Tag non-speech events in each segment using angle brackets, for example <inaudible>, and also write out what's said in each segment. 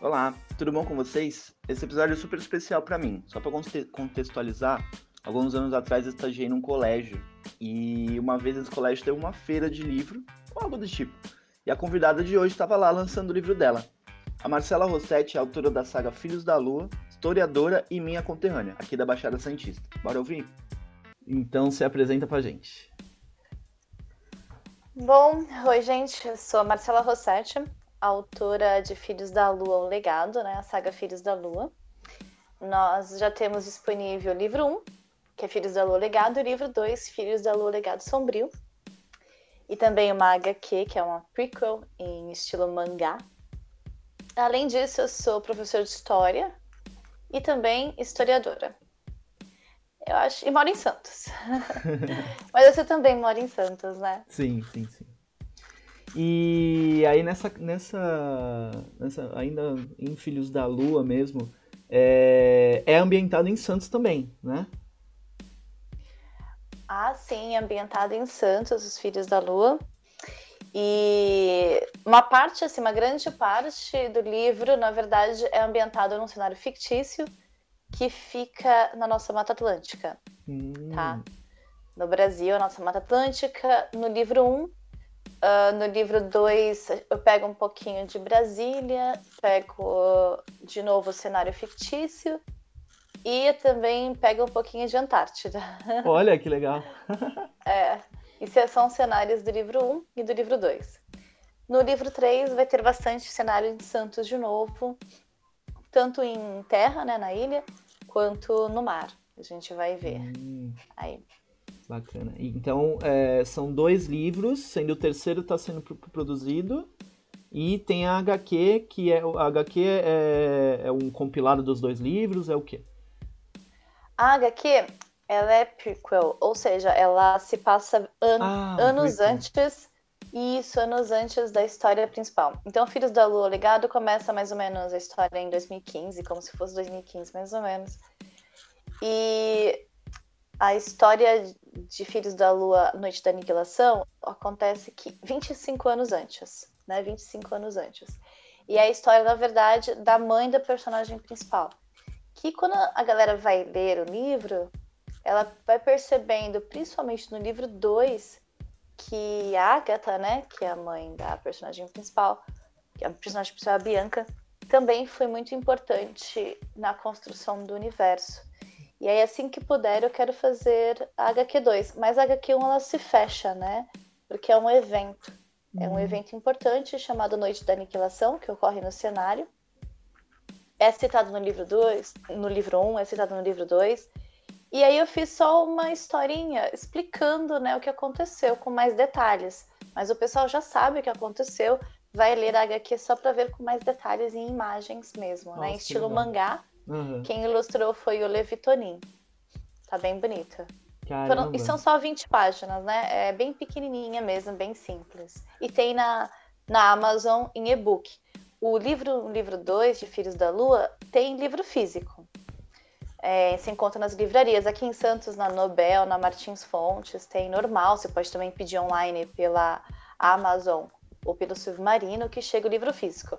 Olá, tudo bom com vocês? Esse episódio é super especial para mim. Só para contextualizar, alguns anos atrás eu estagiei num colégio e uma vez esse colégio teve uma feira de livro, ou algo do tipo. E a convidada de hoje estava lá lançando o livro dela. A Marcela Rossetti é autora da saga Filhos da Lua, historiadora e minha conterrânea, aqui da Baixada Santista. Bora ouvir? Então se apresenta pra gente. Bom, oi gente, eu sou a Marcela Rossetti, autora de Filhos da Lua, o Legado, né, a saga Filhos da Lua. Nós já temos disponível o livro 1, que é Filhos da Lua, Legado, e o livro 2, Filhos da Lua, Legado Sombrio. E também uma HQ, que é uma prequel em estilo mangá. Além disso, eu sou professora de História e também historiadora. Eu acho. E moro em Santos. <laughs> Mas você também mora em Santos, né? Sim, sim, sim. E aí nessa, nessa, nessa ainda em Filhos da Lua mesmo, é, é ambientado em Santos também, né? Ah, sim, ambientado em Santos, os Filhos da Lua. E uma parte, assim, uma grande parte do livro, na verdade, é ambientado num cenário fictício que fica na nossa Mata Atlântica, hum. tá? No Brasil, a nossa Mata Atlântica. No livro 1, uh, no livro 2, eu pego um pouquinho de Brasília, pego de novo o cenário fictício e também pego um pouquinho de Antártida. <laughs> Olha, que legal! é, isso são cenários do livro 1 e do livro 2. No livro 3 vai ter bastante cenário em Santos de novo, tanto em terra, né, na ilha, quanto no mar. A gente vai ver. Hum, Aí. Bacana. Então, é, são dois livros, sendo o terceiro está sendo produzido. E tem a HQ, que é. A HQ é, é um compilado dos dois livros, é o quê? A HQ, ela é prequel, ou seja, ela se passa an ah, anos prequel. antes isso, anos antes da história principal. Então, Filhos da Lua Legado começa mais ou menos a história em 2015, como se fosse 2015, mais ou menos. E a história de Filhos da Lua Noite da Aniquilação acontece que 25 anos antes, né? 25 anos antes. E é a história, na verdade, da mãe da personagem principal. Que quando a galera vai ler o livro, ela vai percebendo, principalmente no livro 2, que a Agatha, né, que é a mãe da personagem principal, que a personagem principal é a Bianca, também foi muito importante na construção do universo. E aí, assim que puder, eu quero fazer a HQ2. Mas a HQ1 ela se fecha, né? Porque é um evento. Uhum. É um uhum. evento importante chamado Noite da Aniquilação, que ocorre no cenário. É citado no livro 2, no livro 1, um, é citado no livro 2. E aí eu fiz só uma historinha explicando né, o que aconteceu com mais detalhes. Mas o pessoal já sabe o que aconteceu, vai ler a HQ só para ver com mais detalhes em imagens mesmo, Nossa, né? Em estilo mangá. Uhum. Quem ilustrou foi o Levitonin. Tá bem bonita. Foram, e são só 20 páginas, né? É bem pequenininha mesmo, bem simples. E tem na, na Amazon em e-book. O livro 2 livro dois, de Filhos da Lua tem livro físico é, se encontra nas livrarias. Aqui em Santos, na Nobel, na Martins Fontes, tem normal. Você pode também pedir online pela Amazon ou pelo Submarino, que chega o livro físico.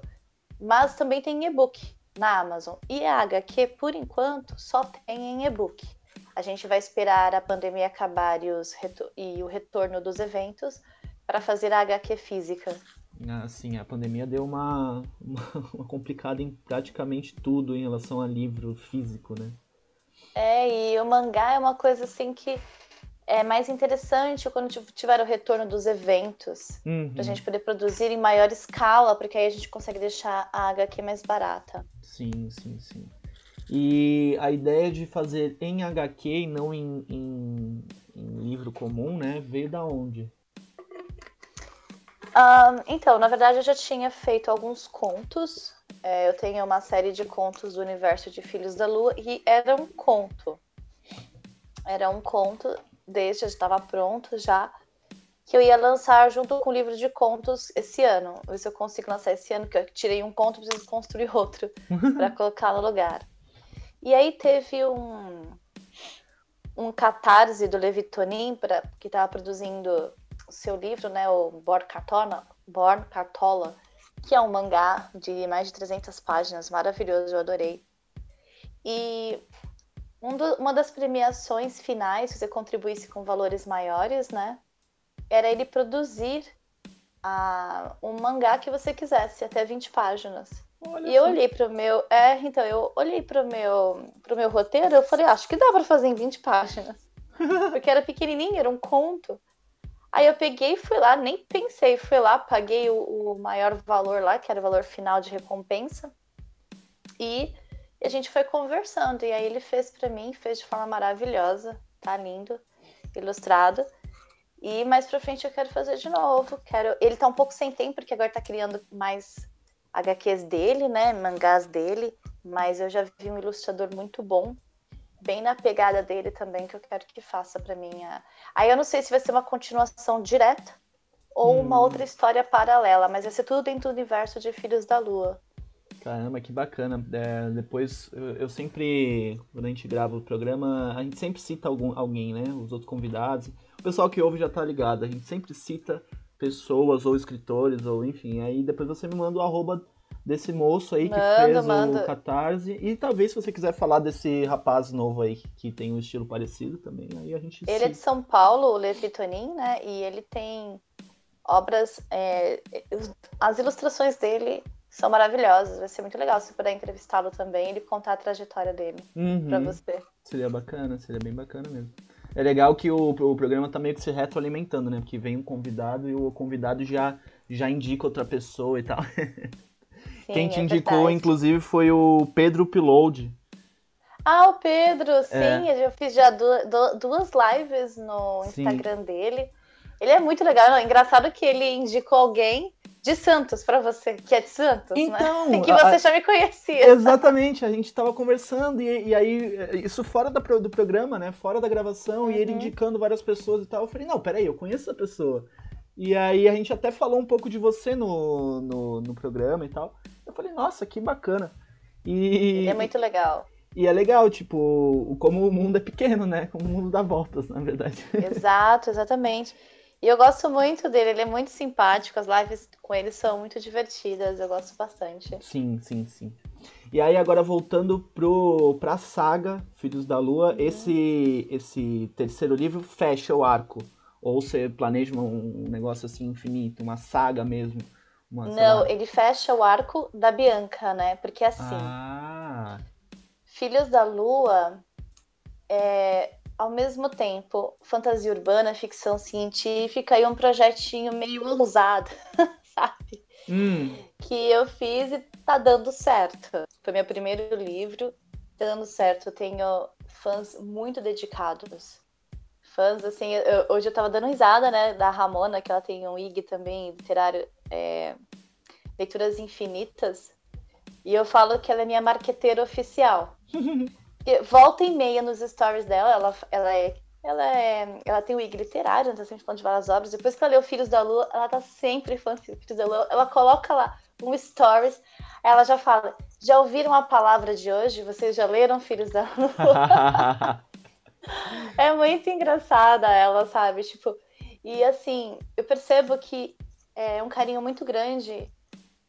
Mas também tem e-book na Amazon. E a HQ, por enquanto, só tem em e-book. A gente vai esperar a pandemia acabar e, e o retorno dos eventos para fazer a HQ física. Assim, a pandemia deu uma, uma, uma complicada em praticamente tudo em relação a livro físico, né? É, e o mangá é uma coisa assim que é mais interessante quando tiver o retorno dos eventos, uhum. pra gente poder produzir em maior escala, porque aí a gente consegue deixar a HQ mais barata. Sim, sim, sim. E a ideia de fazer em HQ e não em, em, em livro comum, né, veio da onde? Um, então, na verdade, eu já tinha feito alguns contos é, eu tenho uma série de contos do universo de Filhos da Lua e era um conto. Era um conto, desde já estava pronto já, que eu ia lançar junto com o livro de contos esse ano. Ver se eu consigo lançar esse ano, porque eu tirei um conto e preciso construir <laughs> outro para <laughs> colocar no lugar. E aí teve um, um catarse do Levitonin, pra, que estava produzindo o seu livro, né, o Born Cartola, Born Cartola que é um mangá de mais de 300 páginas, maravilhoso, eu adorei. E um do, uma das premiações finais, se você contribuísse com valores maiores, né? Era ele produzir a, um mangá que você quisesse, até 20 páginas. Olha e eu olhei pro meu. É, então, eu olhei pro meu, pro meu roteiro, eu falei, acho que dá para fazer em 20 páginas. <laughs> Porque era pequenininho, era um conto. Aí eu peguei e fui lá, nem pensei, fui lá, paguei o, o maior valor lá, que era o valor final de recompensa. E e a gente foi conversando. E aí ele fez para mim, fez de forma maravilhosa. Tá lindo, ilustrado. E mais pra frente eu quero fazer de novo. Quero. Ele tá um pouco sem tempo, porque agora tá criando mais HQs dele, né? Mangás dele. Mas eu já vi um ilustrador muito bom. Bem na pegada dele também, que eu quero que faça para mim. Aí eu não sei se vai ser uma continuação direta ou hum. uma outra história paralela, mas vai ser tudo dentro do universo de Filhos da Lua. Caramba, que bacana. É, depois, eu, eu, sempre, quando a gente grava o programa, a gente sempre cita algum, alguém, né? Os outros convidados. O pessoal que ouve já tá ligado. A gente sempre cita pessoas ou escritores, ou enfim. Aí depois você me manda o arroba desse moço aí que fez o Catarse. E talvez se você quiser falar desse rapaz novo aí que tem um estilo parecido também, aí a gente. Ele é de São Paulo, o Levi Tonin, né? E ele tem obras. É, as ilustrações dele são maravilhosos. Vai ser muito legal se puder entrevistá-lo também ele contar a trajetória dele uhum. para você. Seria bacana, seria bem bacana mesmo. É legal que o, o programa tá meio que se retroalimentando, né? Porque vem um convidado e o convidado já, já indica outra pessoa e tal. <laughs> Sim, Quem te é indicou, verdade. inclusive, foi o Pedro Piload. Ah, o Pedro, é. sim. É. Eu fiz já duas, lives no Instagram sim. dele. Ele é muito legal. É engraçado que ele indicou alguém de Santos para você, que é de Santos, né? então, né? <laughs> que você a, já me conhecia. Exatamente, a gente estava conversando e, e, aí, isso fora da, do programa, né? Fora da gravação, uhum. e ele uhum. indicando várias pessoas e tal. Eu falei, não, peraí, eu conheço essa pessoa. E aí a gente até falou um pouco de você no, no, no programa e tal. Eu falei, nossa, que bacana. E, Ele é muito legal. E é legal, tipo, como o mundo é pequeno, né? Como o mundo dá voltas, na verdade. <laughs> Exato, exatamente. E eu gosto muito dele, ele é muito simpático, as lives com ele são muito divertidas, eu gosto bastante. Sim, sim, sim. E aí agora voltando pro pra saga Filhos da Lua, uhum. esse esse terceiro livro fecha o arco ou você planeja um negócio assim infinito, uma saga mesmo? Uma, Não, ele fecha o arco da Bianca, né? Porque assim, ah. Filhos da Lua é, ao mesmo tempo, fantasia urbana, ficção científica e um projetinho meio ousado, <laughs> sabe? Hum. Que eu fiz e tá dando certo. Foi meu primeiro livro, tá dando certo. Eu tenho fãs muito dedicados. Fãs, assim, eu, hoje eu tava dando risada, né, da Ramona, que ela tem um IG também, literário, é, Leituras Infinitas. E eu falo que ela é minha marqueteira oficial. <laughs> volta e meia nos stories dela, ela, ela é. Ela, é, ela tem o IG literário, tá sempre falando de várias obras. Depois que ela leu Filhos da Lua, ela tá sempre falando de Filhos da Lua. Ela coloca lá um stories, ela já fala: Já ouviram a palavra de hoje? Vocês já leram Filhos da Lua? <laughs> é muito engraçada ela, sabe? Tipo, e assim, eu percebo que é um carinho muito grande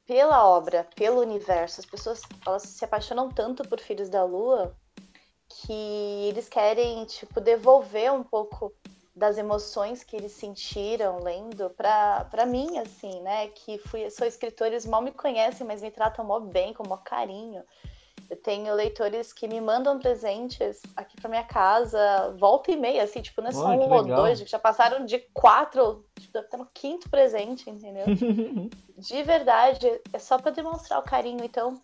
pela obra, pelo universo. As pessoas elas se apaixonam tanto por Filhos da Lua que eles querem, tipo, devolver um pouco das emoções que eles sentiram lendo para mim, assim, né? Que fui, sou escritora, eles mal me conhecem, mas me tratam mó bem, com mó carinho. Eu tenho leitores que me mandam presentes aqui para minha casa, volta e meia, assim, tipo, não é só um ou dois, já passaram de quatro, tipo, até no quinto presente, entendeu? <laughs> de verdade, é só para demonstrar o carinho. Então,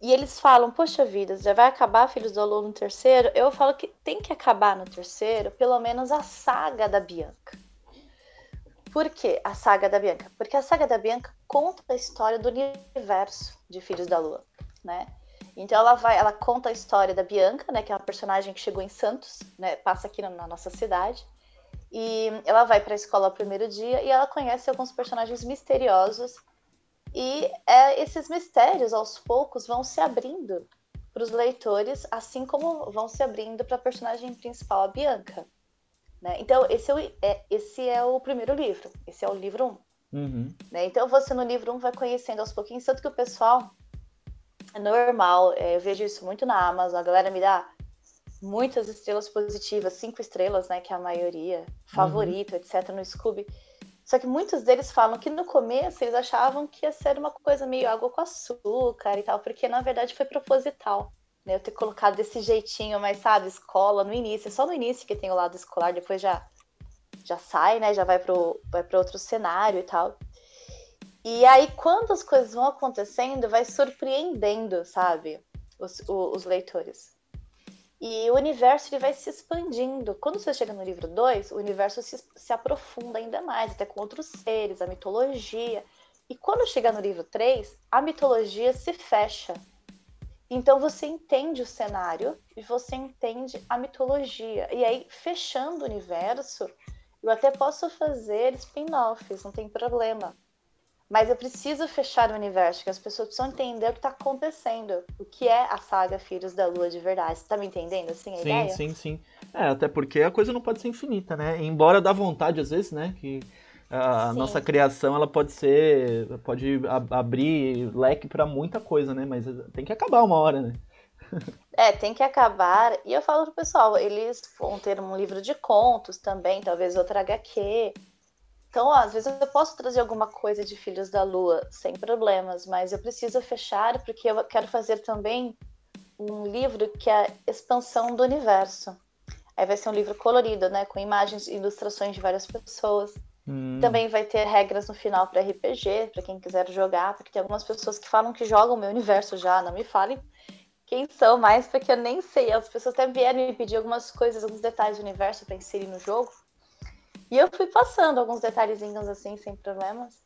e eles falam, poxa vida, já vai acabar Filhos do Alô no terceiro? Eu falo que tem que acabar no terceiro, pelo menos a saga da Bianca. Por que a saga da Bianca? Porque a saga da Bianca conta a história do universo de Filhos da Lua, né? Então ela vai, ela conta a história da Bianca, né, que é uma personagem que chegou em Santos, né, passa aqui na nossa cidade. E ela vai para a escola no primeiro dia e ela conhece alguns personagens misteriosos e é, esses mistérios, aos poucos, vão se abrindo para os leitores, assim como vão se abrindo para a personagem principal, a Bianca. Né? Então, esse é, o, é, esse é o primeiro livro. Esse é o livro 1. Um. Uhum. Né? Então você no livro 1 um vai conhecendo aos pouquinhos, tanto que o pessoal é normal, é, eu vejo isso muito na Amazon, a galera me dá muitas estrelas positivas, cinco estrelas, né, que é a maioria, uhum. favorito, uhum. etc, no Scooby. Só que muitos deles falam que no começo eles achavam que ia ser uma coisa meio água com açúcar e tal, porque na verdade foi proposital. Né? Eu ter colocado desse jeitinho, mas sabe, escola no início, só no início que tem o lado escolar, depois já já sai, né? Já vai para vai para outro cenário e tal. E aí, quando as coisas vão acontecendo, vai surpreendendo, sabe? Os, os, os leitores. E o universo ele vai se expandindo. Quando você chega no livro 2, o universo se, se aprofunda ainda mais, até com outros seres, a mitologia. E quando chega no livro 3, a mitologia se fecha. Então você entende o cenário e você entende a mitologia. E aí, fechando o universo, eu até posso fazer spin-offs, não tem problema. Mas eu preciso fechar o universo, que as pessoas precisam entender o que está acontecendo, o que é a saga Filhos da Lua de verdade. Você tá me entendendo, assim, a sim, ideia? Sim, sim, É, até porque a coisa não pode ser infinita, né? Embora dá vontade, às vezes, né? Que a nossa criação, ela pode ser... Pode abrir leque para muita coisa, né? Mas tem que acabar uma hora, né? <laughs> É, tem que acabar. E eu falo pro pessoal, eles vão ter um livro de contos também, talvez outra HQ. Então, ó, às vezes eu posso trazer alguma coisa de Filhos da Lua sem problemas, mas eu preciso fechar porque eu quero fazer também um livro que é a expansão do universo. Aí vai ser um livro colorido, né, com imagens e ilustrações de várias pessoas. Hum. Também vai ter regras no final para RPG, para quem quiser jogar, porque tem algumas pessoas que falam que jogam o meu universo já, não me falem quem são mais, porque eu nem sei. As pessoas até vieram me pedir algumas coisas, alguns detalhes do universo para inserir no jogo. E eu fui passando alguns detalhezinhos assim, sem problemas.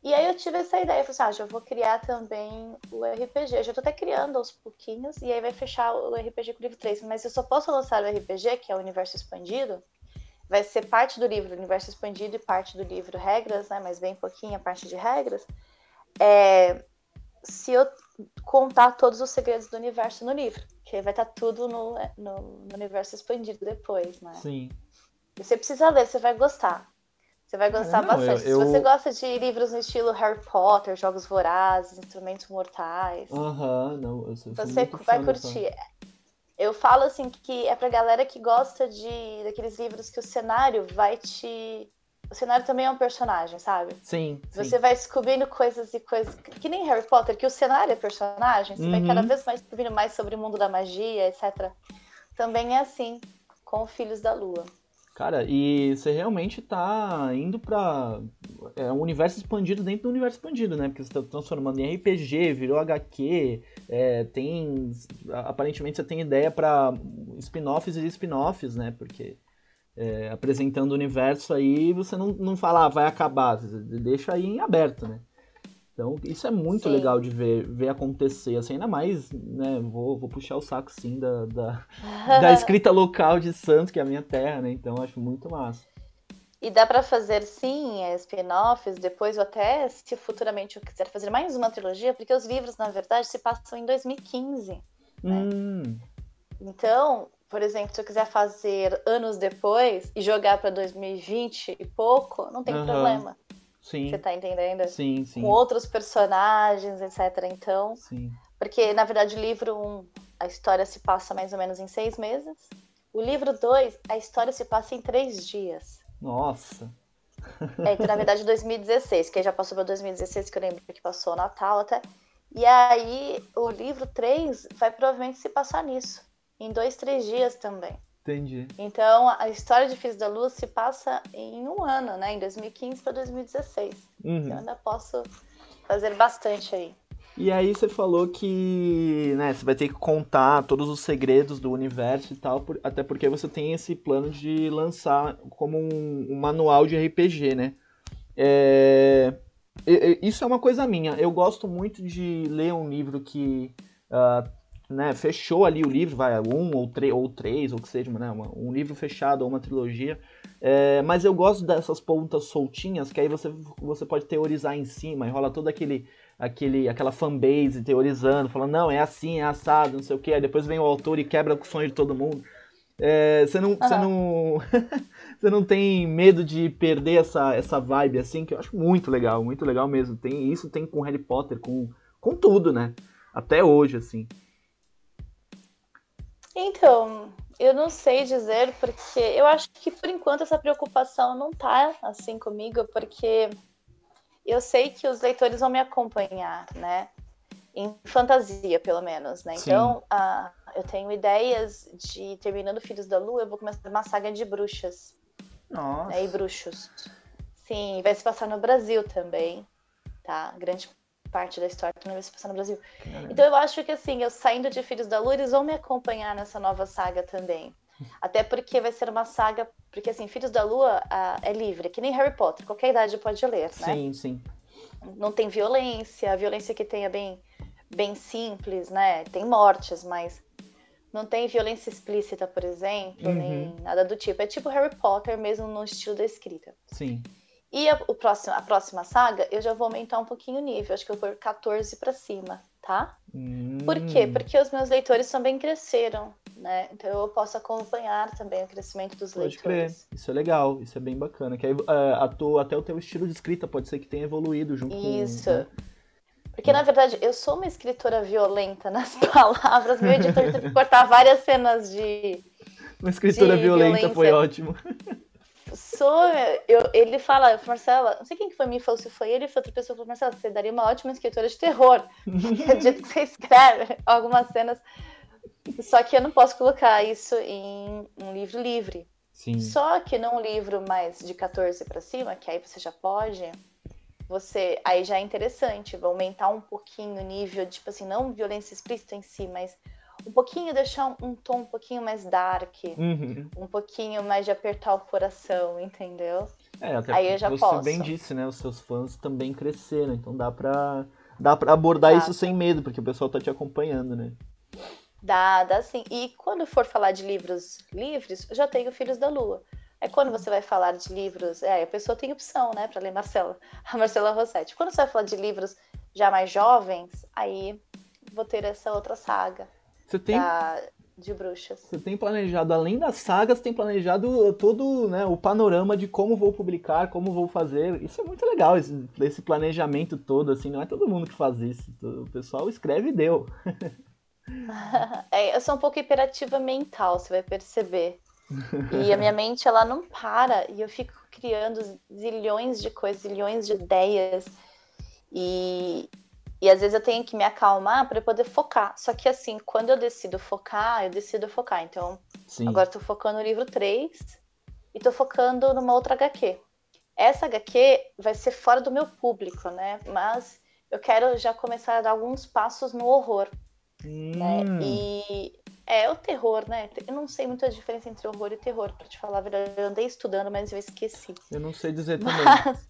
E aí eu tive essa ideia, eu falei assim, ah, já vou criar também o RPG. Eu já tô até criando aos pouquinhos, e aí vai fechar o RPG com o livro 3. Mas eu só posso lançar o RPG, que é o Universo Expandido, vai ser parte do livro Universo Expandido e parte do livro Regras, né? Mas bem pouquinho a parte de regras. É, se eu contar todos os segredos do universo no livro, que vai estar tá tudo no, no, no, universo expandido depois, né? Sim. Você precisa ler, você vai gostar. Você vai gostar não, bastante. Eu, eu... Se você gosta de livros no estilo Harry Potter, Jogos Vorazes, Instrumentos Mortais. Aham, uh -huh, não, eu sou Você vai curtir. Eu falo assim que é pra galera que gosta de daqueles livros que o cenário vai te o cenário também é um personagem, sabe? Sim. Você sim. vai descobrindo coisas e coisas. Que nem Harry Potter, que o cenário é personagem, você uhum. vai cada vez mais descobrindo mais sobre o mundo da magia, etc. Também é assim com Filhos da Lua. Cara, e você realmente tá indo pra. É um universo expandido dentro do universo expandido, né? Porque você tá transformando em RPG, virou HQ, é, tem. Aparentemente você tem ideia para spin-offs e spin-offs, né? Porque é, apresentando o universo aí, você não, não fala, ah, vai acabar, você deixa aí em aberto, né? Então, isso é muito sim. legal de ver, ver acontecer, assim, ainda mais, né, vou, vou puxar o saco, sim, da, da, <laughs> da escrita local de Santos, que é a minha terra, né, então acho muito massa. E dá para fazer, sim, é, spin-offs, depois, ou até, se futuramente eu quiser fazer mais uma trilogia, porque os livros, na verdade, se passam em 2015, né? Hum. Então, por exemplo, se eu quiser fazer anos depois e jogar para 2020 e pouco, não tem uhum. problema. Sim. Você tá entendendo? Sim, sim. Com outros personagens, etc. Então. Sim. Porque, na verdade, o livro 1, um, a história se passa mais ou menos em seis meses. O livro 2, a história se passa em três dias. Nossa! É, então, na <laughs> verdade, 2016, que já passou para 2016, que eu lembro que passou o Natal até. E aí, o livro 3 vai provavelmente se passar nisso em dois, três dias também. Entendi. Então, a história de Filhos da Luz se passa em um ano, né? Em 2015 para 2016. Uhum. Então, eu ainda posso fazer bastante aí. E aí você falou que né, você vai ter que contar todos os segredos do universo e tal, por, até porque você tem esse plano de lançar como um, um manual de RPG, né? É, isso é uma coisa minha. Eu gosto muito de ler um livro que uh, né, fechou ali o livro, vai, um ou, ou três, ou que seja, né, um livro fechado ou uma trilogia. É, mas eu gosto dessas pontas soltinhas, que aí você, você pode teorizar em cima, e rola todo aquele, aquele, aquela fanbase teorizando, falando, não, é assim, é assado, não sei o que, aí depois vem o autor e quebra o sonho de todo mundo. É, você não, uhum. você não, <laughs> você não tem medo de perder essa, essa vibe assim que eu acho muito legal, muito legal mesmo. Tem isso, tem com Harry Potter, com, com tudo, né? Até hoje, assim. Então, eu não sei dizer porque eu acho que por enquanto essa preocupação não tá assim comigo, porque eu sei que os leitores vão me acompanhar, né? Em fantasia, pelo menos, né? Sim. Então, uh, eu tenho ideias de, terminando Filhos da Lua, eu vou começar uma saga de bruxas. Nossa. Né, e bruxos. Sim, vai se passar no Brasil também, tá? Grande parte da história vai se passar no Brasil. Caramba. Então eu acho que assim, eu saindo de Filhos da Lua, eles vão me acompanhar nessa nova saga também. <laughs> Até porque vai ser uma saga, porque assim, Filhos da Lua uh, é livre, que nem Harry Potter, qualquer idade pode ler, né? Sim, sim. Não tem violência, a violência que tem é bem, bem simples, né? Tem mortes, mas não tem violência explícita, por exemplo, uhum. nem nada do tipo. É tipo Harry Potter mesmo no estilo da escrita. Sim. E a, o próximo, a próxima saga, eu já vou aumentar um pouquinho o nível. Acho que eu vou por 14 para cima, tá? Hum. Por quê? Porque os meus leitores também cresceram, né? Então eu posso acompanhar também o crescimento dos pode leitores. Crer. Isso é legal, isso é bem bacana. Que aí, uh, até o teu estilo de escrita pode ser que tenha evoluído junto isso. com... Né? Porque, na verdade, eu sou uma escritora violenta nas <laughs> palavras. Meu editor teve que cortar várias cenas de. Uma escritora violenta violência. foi ótimo. <laughs> Sou. Eu, ele fala, Marcela, não sei quem que foi me falou, se foi ele ou foi outra pessoa, falou, Marcela, você daria uma ótima escritora de terror. Acredito que você escreve algumas cenas. Só que eu não posso colocar isso em um livro livre. Sim. Só que num livro mais de 14 para cima, que aí você já pode você aí já é interessante, vai aumentar um pouquinho o nível, tipo assim, não violência explícita em si, mas um pouquinho deixar um, um tom um pouquinho mais dark, uhum. um pouquinho mais de apertar o coração, entendeu? É, até aí eu já você posso. bem disse, né? Os seus fãs também cresceram, então dá pra, dá pra abordar isso sem medo, porque o pessoal tá te acompanhando, né? Dá, dá sim. E quando for falar de livros livres, eu já tenho Filhos da Lua. É quando você vai falar de livros, é, a pessoa tem opção, né, para ler Marcela, <laughs> a Marcela Rossetti. Quando você vai falar de livros já mais jovens, aí vou ter essa outra saga. Você tem da, de bruxas. Você tem planejado, além das sagas, tem planejado todo né, o panorama de como vou publicar, como vou fazer. Isso é muito legal, esse, esse planejamento todo, assim, não é todo mundo que faz isso. O pessoal escreve e deu. <laughs> é, eu sou um pouco hiperativa mental, você vai perceber. E a minha <laughs> mente, ela não para. E eu fico criando zilhões de coisas, zilhões de ideias. E, e às vezes eu tenho que me acalmar para poder focar. Só que assim, quando eu decido focar, eu decido focar. Então, Sim. agora estou focando no livro 3 e estou focando numa outra HQ. Essa HQ vai ser fora do meu público, né? Mas eu quero já começar a dar alguns passos no horror. Hum. Né? E é, o terror, né? Eu não sei muito a diferença entre horror e terror, pra te falar a verdade. Eu andei estudando, mas eu esqueci. Eu não sei dizer também. Mas,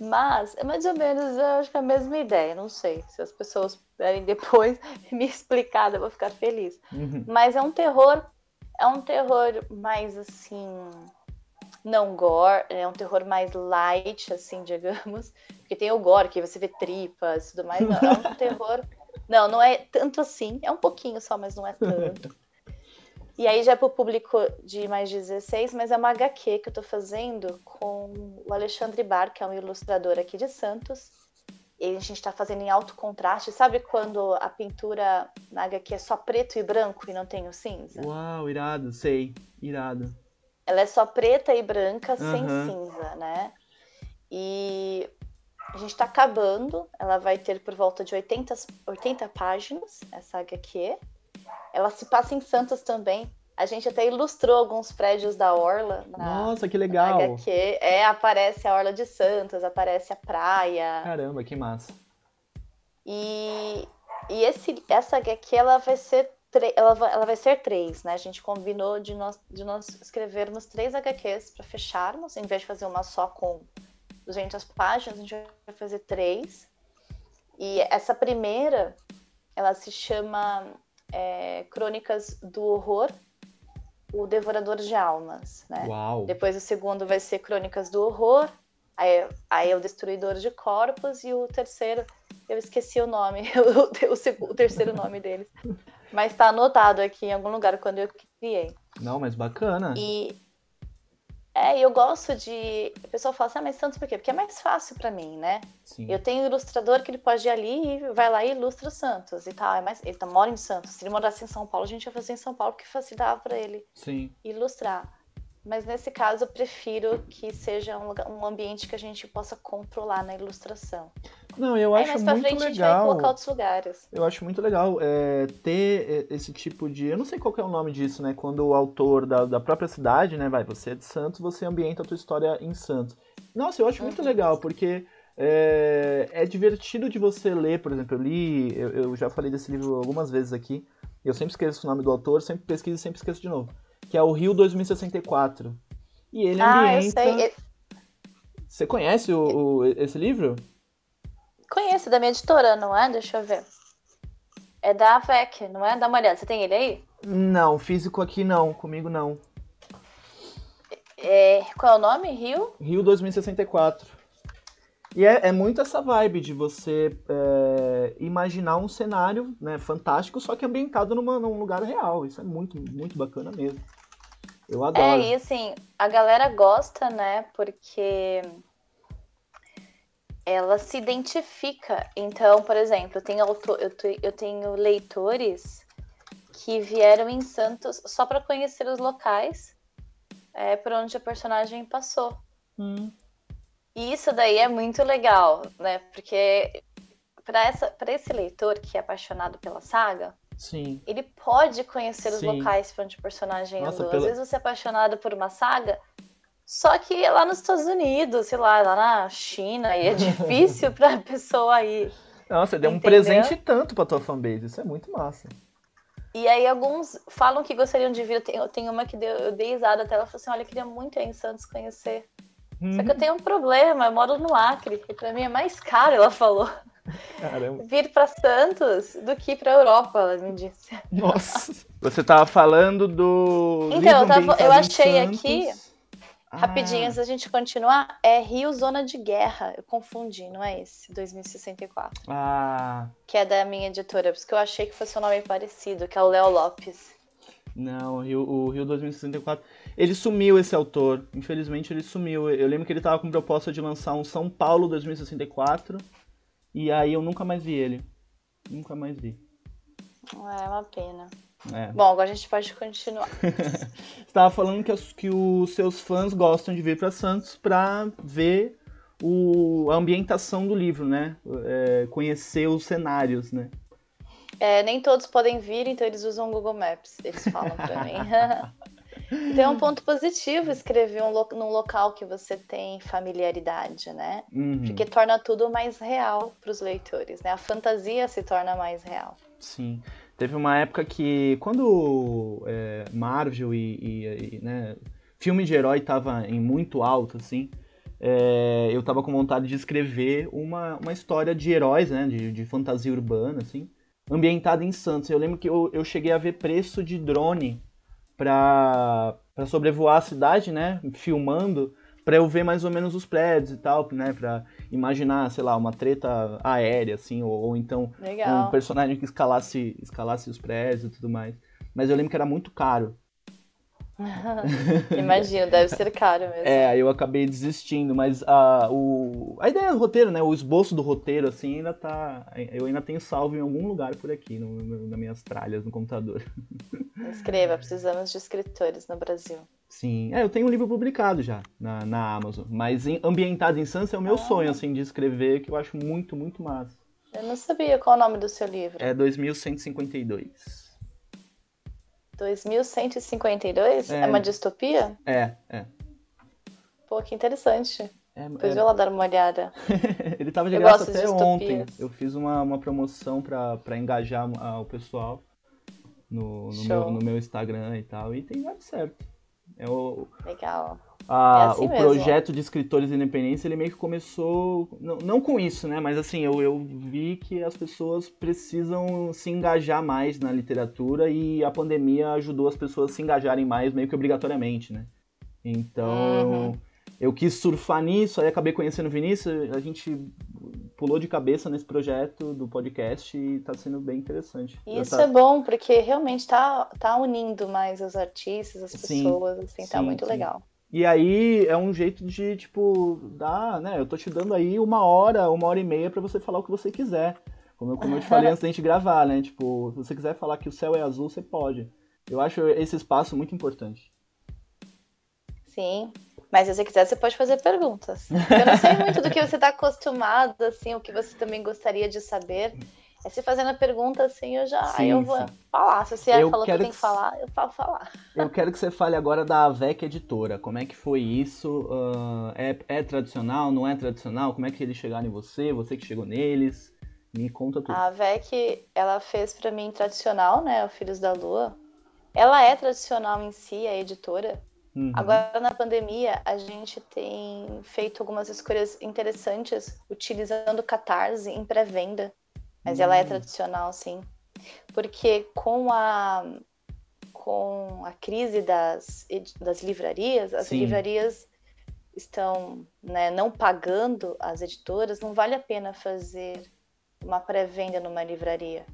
mas é mais ou menos, eu acho que é a mesma ideia. Não sei. Se as pessoas puderem <laughs> depois me explicar, eu vou ficar feliz. Uhum. Mas é um terror, é um terror mais assim. Não gore, é um terror mais light, assim, <laughs> digamos. Porque tem o gore, que você vê tripas e tudo mais. Não, é um <laughs> terror não, não é tanto assim. É um pouquinho só, mas não é tanto. E aí já é pro público de mais 16, mas é uma HQ que eu tô fazendo com o Alexandre Bar, que é um ilustrador aqui de Santos. E a gente tá fazendo em alto contraste. Sabe quando a pintura na HQ é só preto e branco e não tem o cinza? Uau, irado, sei. Irado. Ela é só preta e branca, uhum. sem cinza, né? E a gente está acabando, ela vai ter por volta de 80, 80 páginas, essa HQ. Ela se passa em Santos também. A gente até ilustrou alguns prédios da Orla. Na, Nossa, que legal! HQ. É, aparece a Orla de Santos, aparece a praia. Caramba, que massa. E, e esse, essa HQ, ela vai ser ela ela vai ser três, né? A gente combinou de nós, de nós escrevermos três HQs para fecharmos, em vez de fazer uma só com 200 páginas, a gente vai fazer três. E essa primeira, ela se chama é, Crônicas do Horror, o Devorador de Almas, né? Uau. Depois o segundo vai ser Crônicas do Horror, aí, aí é o Destruidor de Corpos, e o terceiro Eu esqueci o nome, <laughs> o, o, o terceiro nome deles. Mas está anotado aqui em algum lugar quando eu criei. Não, mas bacana. E é, eu gosto de. A pessoa fala assim, ah, mas Santos por quê? Porque é mais fácil para mim, né? Sim. Eu tenho um ilustrador que ele pode ir ali e vai lá e ilustra o Santos e tal. É mais... Ele tá, mora em Santos. Se ele morasse em São Paulo, a gente ia fazer em São Paulo, porque facilitava para ele Sim. ilustrar. Mas nesse caso, eu prefiro que seja um, lugar, um ambiente que a gente possa controlar na ilustração. Não, eu acho muito frente, legal. A gente vai colocar outros lugares. Eu acho muito legal é, ter esse tipo de. Eu não sei qual é o nome disso, né? Quando o autor da, da própria cidade, né? Vai, você é de Santos, você ambienta a tua história em Santos. Nossa, eu acho muito uhum. legal, porque é, é, divertido de você ler, por exemplo, eu li, eu, eu, já falei desse livro algumas vezes aqui, eu sempre esqueço o nome do autor, sempre pesquiso e sempre esqueço de novo que é o Rio 2064. E ele ah, ambienta. Eu sei. Você conhece o, o, esse livro? Conheço, da minha editora, não é? Deixa eu ver. É da AVEC, não é? Dá uma olhada. Você tem ele aí? Não, físico aqui não, comigo não. É, qual é o nome? Rio? Rio 2064. E é, é muito essa vibe de você é, imaginar um cenário né, fantástico, só que ambientado numa, num lugar real. Isso é muito, muito bacana mesmo. Eu adoro. É, e assim, a galera gosta, né? Porque ela se identifica. Então, por exemplo, eu tenho, autor, eu, eu tenho leitores que vieram em Santos só para conhecer os locais é, por onde a personagem passou. Hum. E isso daí é muito legal, né? Porque para esse leitor que é apaixonado pela saga, Sim. ele pode conhecer os Sim. locais para onde o personagem Nossa, andou. Pela... Às vezes você é apaixonado por uma saga, só que é lá nos Estados Unidos, sei lá, lá na China, e é <laughs> difícil para a pessoa ir. Nossa, deu um presente tanto para tua fanbase, isso é muito massa. E aí alguns falam que gostariam de vir. Tem, tem uma que deu, eu dei risada até, ela falou assim, olha, eu queria muito ir em Santos conhecer. Só que eu tenho um problema, eu moro no Acre, e pra mim é mais caro, ela falou. Caramba. <laughs> Vir para Santos do que para Europa, ela me disse. Nossa. Você tava falando do. Então, eu, tava, eu achei aqui. Ah. Rapidinho, antes da gente continuar, é Rio Zona de Guerra. Eu confundi, não é esse? 2064. Ah. Que é da minha editora, porque eu achei que fosse um nome parecido, que é o Léo Lopes. Não, o Rio, o Rio 2064. Ele sumiu, esse autor. Infelizmente, ele sumiu. Eu lembro que ele tava com proposta de lançar um São Paulo 2064. E aí eu nunca mais vi ele. Nunca mais vi. É uma pena. É. Bom, agora a gente pode continuar. <laughs> Você estava falando que, os, que os seus fãs gostam de vir para Santos para ver o, a ambientação do livro, né? É, conhecer os cenários, né? É, nem todos podem vir, então eles usam o Google Maps, eles falam para mim. <laughs> então é um ponto positivo escrever um lo num local que você tem familiaridade, né? Uhum. Porque torna tudo mais real para os leitores, né? A fantasia se torna mais real. Sim. Teve uma época que, quando é, Marvel e, e, e né, filme de herói tava em muito alto, assim, é, eu tava com vontade de escrever uma, uma história de heróis, né? De, de fantasia urbana, assim ambientada em Santos. Eu lembro que eu, eu cheguei a ver preço de drone para sobrevoar a cidade, né? Filmando, para eu ver mais ou menos os prédios e tal, né? Para imaginar, sei lá, uma treta aérea, assim, ou, ou então Legal. um personagem que escalasse, escalasse os prédios e tudo mais. Mas eu lembro que era muito caro. <laughs> Imagino, deve ser caro mesmo. É, aí eu acabei desistindo, mas a, o, a ideia do roteiro, né? O esboço do roteiro, assim, ainda tá. Eu ainda tenho salvo em algum lugar por aqui, no, no, nas minhas tralhas no computador. <laughs> Escreva, precisamos de escritores no Brasil. Sim, é, eu tenho um livro publicado já na, na Amazon, mas em, ambientado em Sansa é o meu ah. sonho, assim, de escrever, que eu acho muito, muito massa. Eu não sabia qual é o nome do seu livro. É 2152. 2152? É, é uma distopia? É, é. Pô, que interessante. É, Depois é... eu lá dar uma olhada. <laughs> Ele tava de eu graça até de ontem. Eu fiz uma, uma promoção pra, pra engajar o pessoal no, no, meu, no meu Instagram e tal. E tem dado certo. É o, Legal. A, é assim o mesmo. projeto de escritores independentes, ele meio que começou, não, não com isso, né? Mas assim, eu, eu vi que as pessoas precisam se engajar mais na literatura e a pandemia ajudou as pessoas a se engajarem mais, meio que obrigatoriamente, né? Então, uhum. eu quis surfar nisso, aí acabei conhecendo o Vinícius, a gente pulou de cabeça nesse projeto do podcast e está sendo bem interessante. Isso é bom, porque realmente está tá unindo mais os artistas, as pessoas, sim, assim, tá sim, muito sim. legal. E aí é um jeito de, tipo, dar, né? Eu tô te dando aí uma hora, uma hora e meia para você falar o que você quiser. Como eu, como eu te falei <laughs> antes da gente gravar, né? Tipo, se você quiser falar que o céu é azul, você pode. Eu acho esse espaço muito importante. Sim. Mas se você quiser, você pode fazer perguntas. Eu não sei muito do que você está acostumado, assim, o que você também gostaria de saber. É se fazendo a pergunta assim, eu já sim, eu vou sim. falar. Se você eu falou que tem que falar, eu falo falar. Eu quero que você fale agora da AVEC Editora. Como é que foi isso? Uh, é, é tradicional, não é tradicional? Como é que eles chegaram em você? Você que chegou neles? Me conta tudo. A AVEC, ela fez para mim tradicional, né? O Filhos da Lua. Ela é tradicional em si, a editora. Uhum. Agora, na pandemia, a gente tem feito algumas escolhas interessantes utilizando Catarse em pré-venda. Mas ela é hum. tradicional, sim. Porque com a, com a crise das, das livrarias, as sim. livrarias estão né, não pagando as editoras, não vale a pena fazer uma pré-venda numa livraria.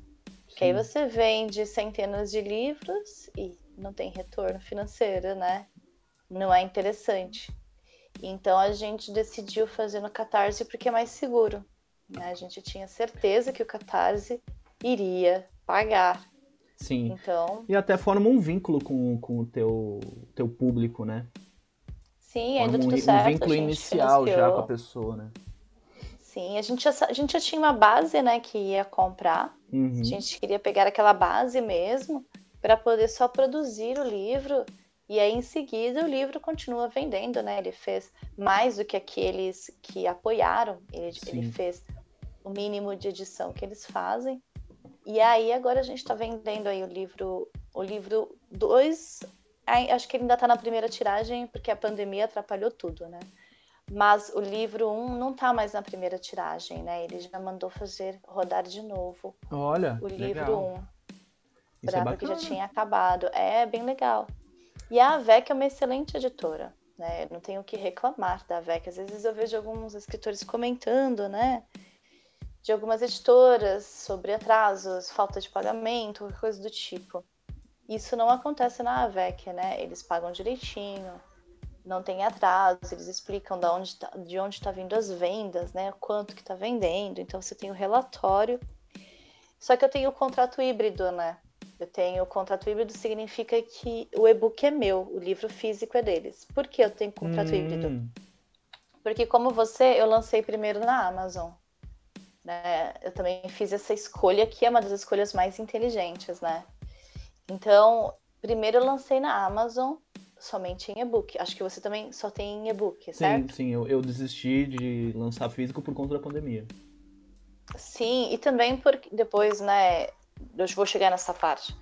Porque aí você vende centenas de livros e não tem retorno financeiro, né? não é interessante. Então a gente decidiu fazer no Catarse porque é mais seguro. Né? A gente tinha certeza que o Catarse iria pagar. Sim. Então... E até forma um vínculo com, com o teu, teu público, né? Sim, ainda um, tudo certo. Um vínculo inicial financiou. já com a pessoa, né? Sim, a gente, já, a gente já tinha uma base, né, que ia comprar. Uhum. A gente queria pegar aquela base mesmo para poder só produzir o livro e aí, em seguida, o livro continua vendendo, né? Ele fez mais do que aqueles que apoiaram, ele, ele fez o mínimo de edição que eles fazem. E aí, agora a gente está vendendo aí o livro, o livro 2. Acho que ele ainda está na primeira tiragem, porque a pandemia atrapalhou tudo, né? Mas o livro 1 um não está mais na primeira tiragem, né? Ele já mandou fazer rodar de novo. Olha, o livro 1. Um, pra, é porque já tinha acabado. É bem legal. E a AVEC é uma excelente editora, né? Não tenho o que reclamar da AVEC. Às vezes eu vejo alguns escritores comentando, né? De algumas editoras sobre atrasos, falta de pagamento, coisa do tipo. Isso não acontece na AVEC, né? Eles pagam direitinho, não tem atraso, eles explicam de onde tá, de onde está vindo as vendas, né? Quanto que está vendendo. Então você tem o relatório. Só que eu tenho o contrato híbrido, né? Eu tenho o contrato híbrido, significa que o e-book é meu, o livro físico é deles. Por que eu tenho contrato hum. híbrido? Porque, como você, eu lancei primeiro na Amazon. Né? Eu também fiz essa escolha, que é uma das escolhas mais inteligentes, né? Então, primeiro eu lancei na Amazon somente em e-book. Acho que você também só tem em e-book, certo? Sim, sim. Eu, eu desisti de lançar físico por conta da pandemia. Sim, e também porque depois, né, eu vou chegar nessa parte.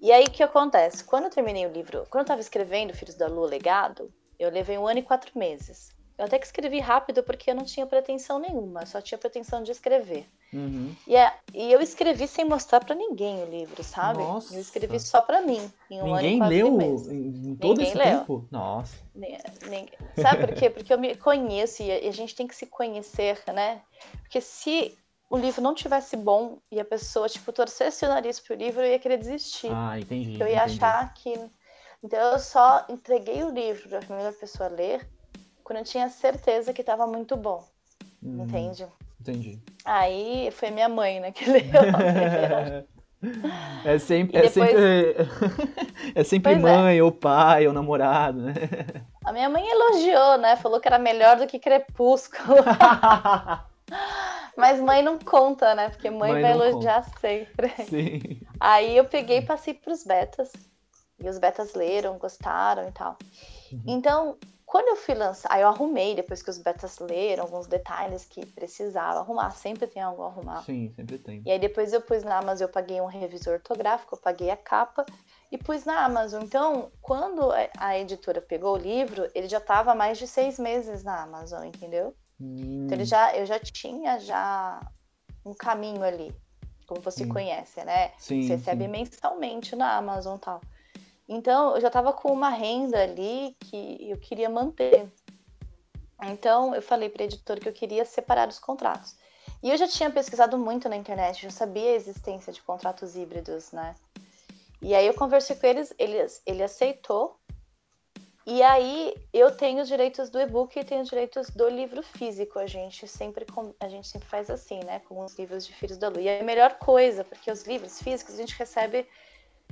E aí o que acontece? Quando eu terminei o livro, quando eu estava escrevendo Filhos da Lua Legado, eu levei um ano e quatro meses. Eu até que escrevi rápido porque eu não tinha pretensão nenhuma, só tinha pretensão de escrever. Uhum. E, é, e eu escrevi sem mostrar para ninguém o livro, sabe? Nossa. Eu escrevi só para mim, em um ninguém ano leu em todo ninguém esse leu. tempo? Nossa. Ninguém, sabe por quê? Porque eu me conheço e a gente tem que se conhecer, né? Porque se o livro não tivesse bom e a pessoa, tipo, torcesse o nariz pro livro, eu ia querer desistir. Ah, entendi. Eu ia entendi. achar que. Então eu só entreguei o livro para a primeira pessoa ler quando eu tinha certeza que estava muito bom. Hum, entende? Entendi. Aí foi minha mãe, né, que <laughs> leu. é sempre, é depois... é sempre, <laughs> é sempre mãe, é. ou pai, ou namorado, né? <laughs> A minha mãe elogiou, né? Falou que era melhor do que Crepúsculo. Mas mãe não conta, né? Porque mãe, mãe vai elogiar conta. sempre. Sim. Aí eu peguei e passei pros betas. E os betas leram, gostaram e tal. Uhum. Então, quando eu fui lançar, aí eu arrumei depois que os betas leram alguns detalhes que precisava arrumar. Sempre tem algo a arrumar. Sim, sempre tem. E aí depois eu pus na Amazon, eu paguei um revisor ortográfico, eu paguei a capa e pus na Amazon. Então, quando a editora pegou o livro, ele já estava mais de seis meses na Amazon, entendeu? Hum. Então ele já, eu já tinha já um caminho ali, como você sim. conhece, né? Sim, você recebe sim. mensalmente na Amazon e tal. Então eu já estava com uma renda ali que eu queria manter. Então eu falei para a editora que eu queria separar os contratos. E eu já tinha pesquisado muito na internet, já sabia a existência de contratos híbridos, né? E aí eu conversei com eles, ele, ele aceitou. E aí eu tenho os direitos do e-book e tenho os direitos do livro físico. A gente sempre a gente sempre faz assim, né, com os livros de Filhos da Lua. E é a melhor coisa, porque os livros físicos a gente recebe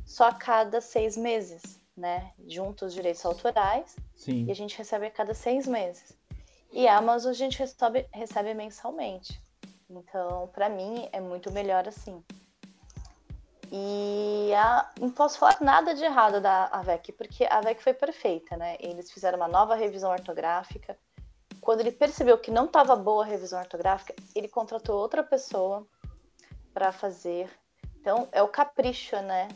só a cada seis meses, né? Junto os direitos autorais. Sim. E a gente recebe a cada seis meses. E a Amazon a gente recebe, recebe mensalmente. Então, para mim, é muito melhor assim. E a, não posso falar nada de errado da AVEC, porque a AVEC foi perfeita, né? Eles fizeram uma nova revisão ortográfica. Quando ele percebeu que não estava boa a revisão ortográfica, ele contratou outra pessoa para fazer. Então, é o capricho, né?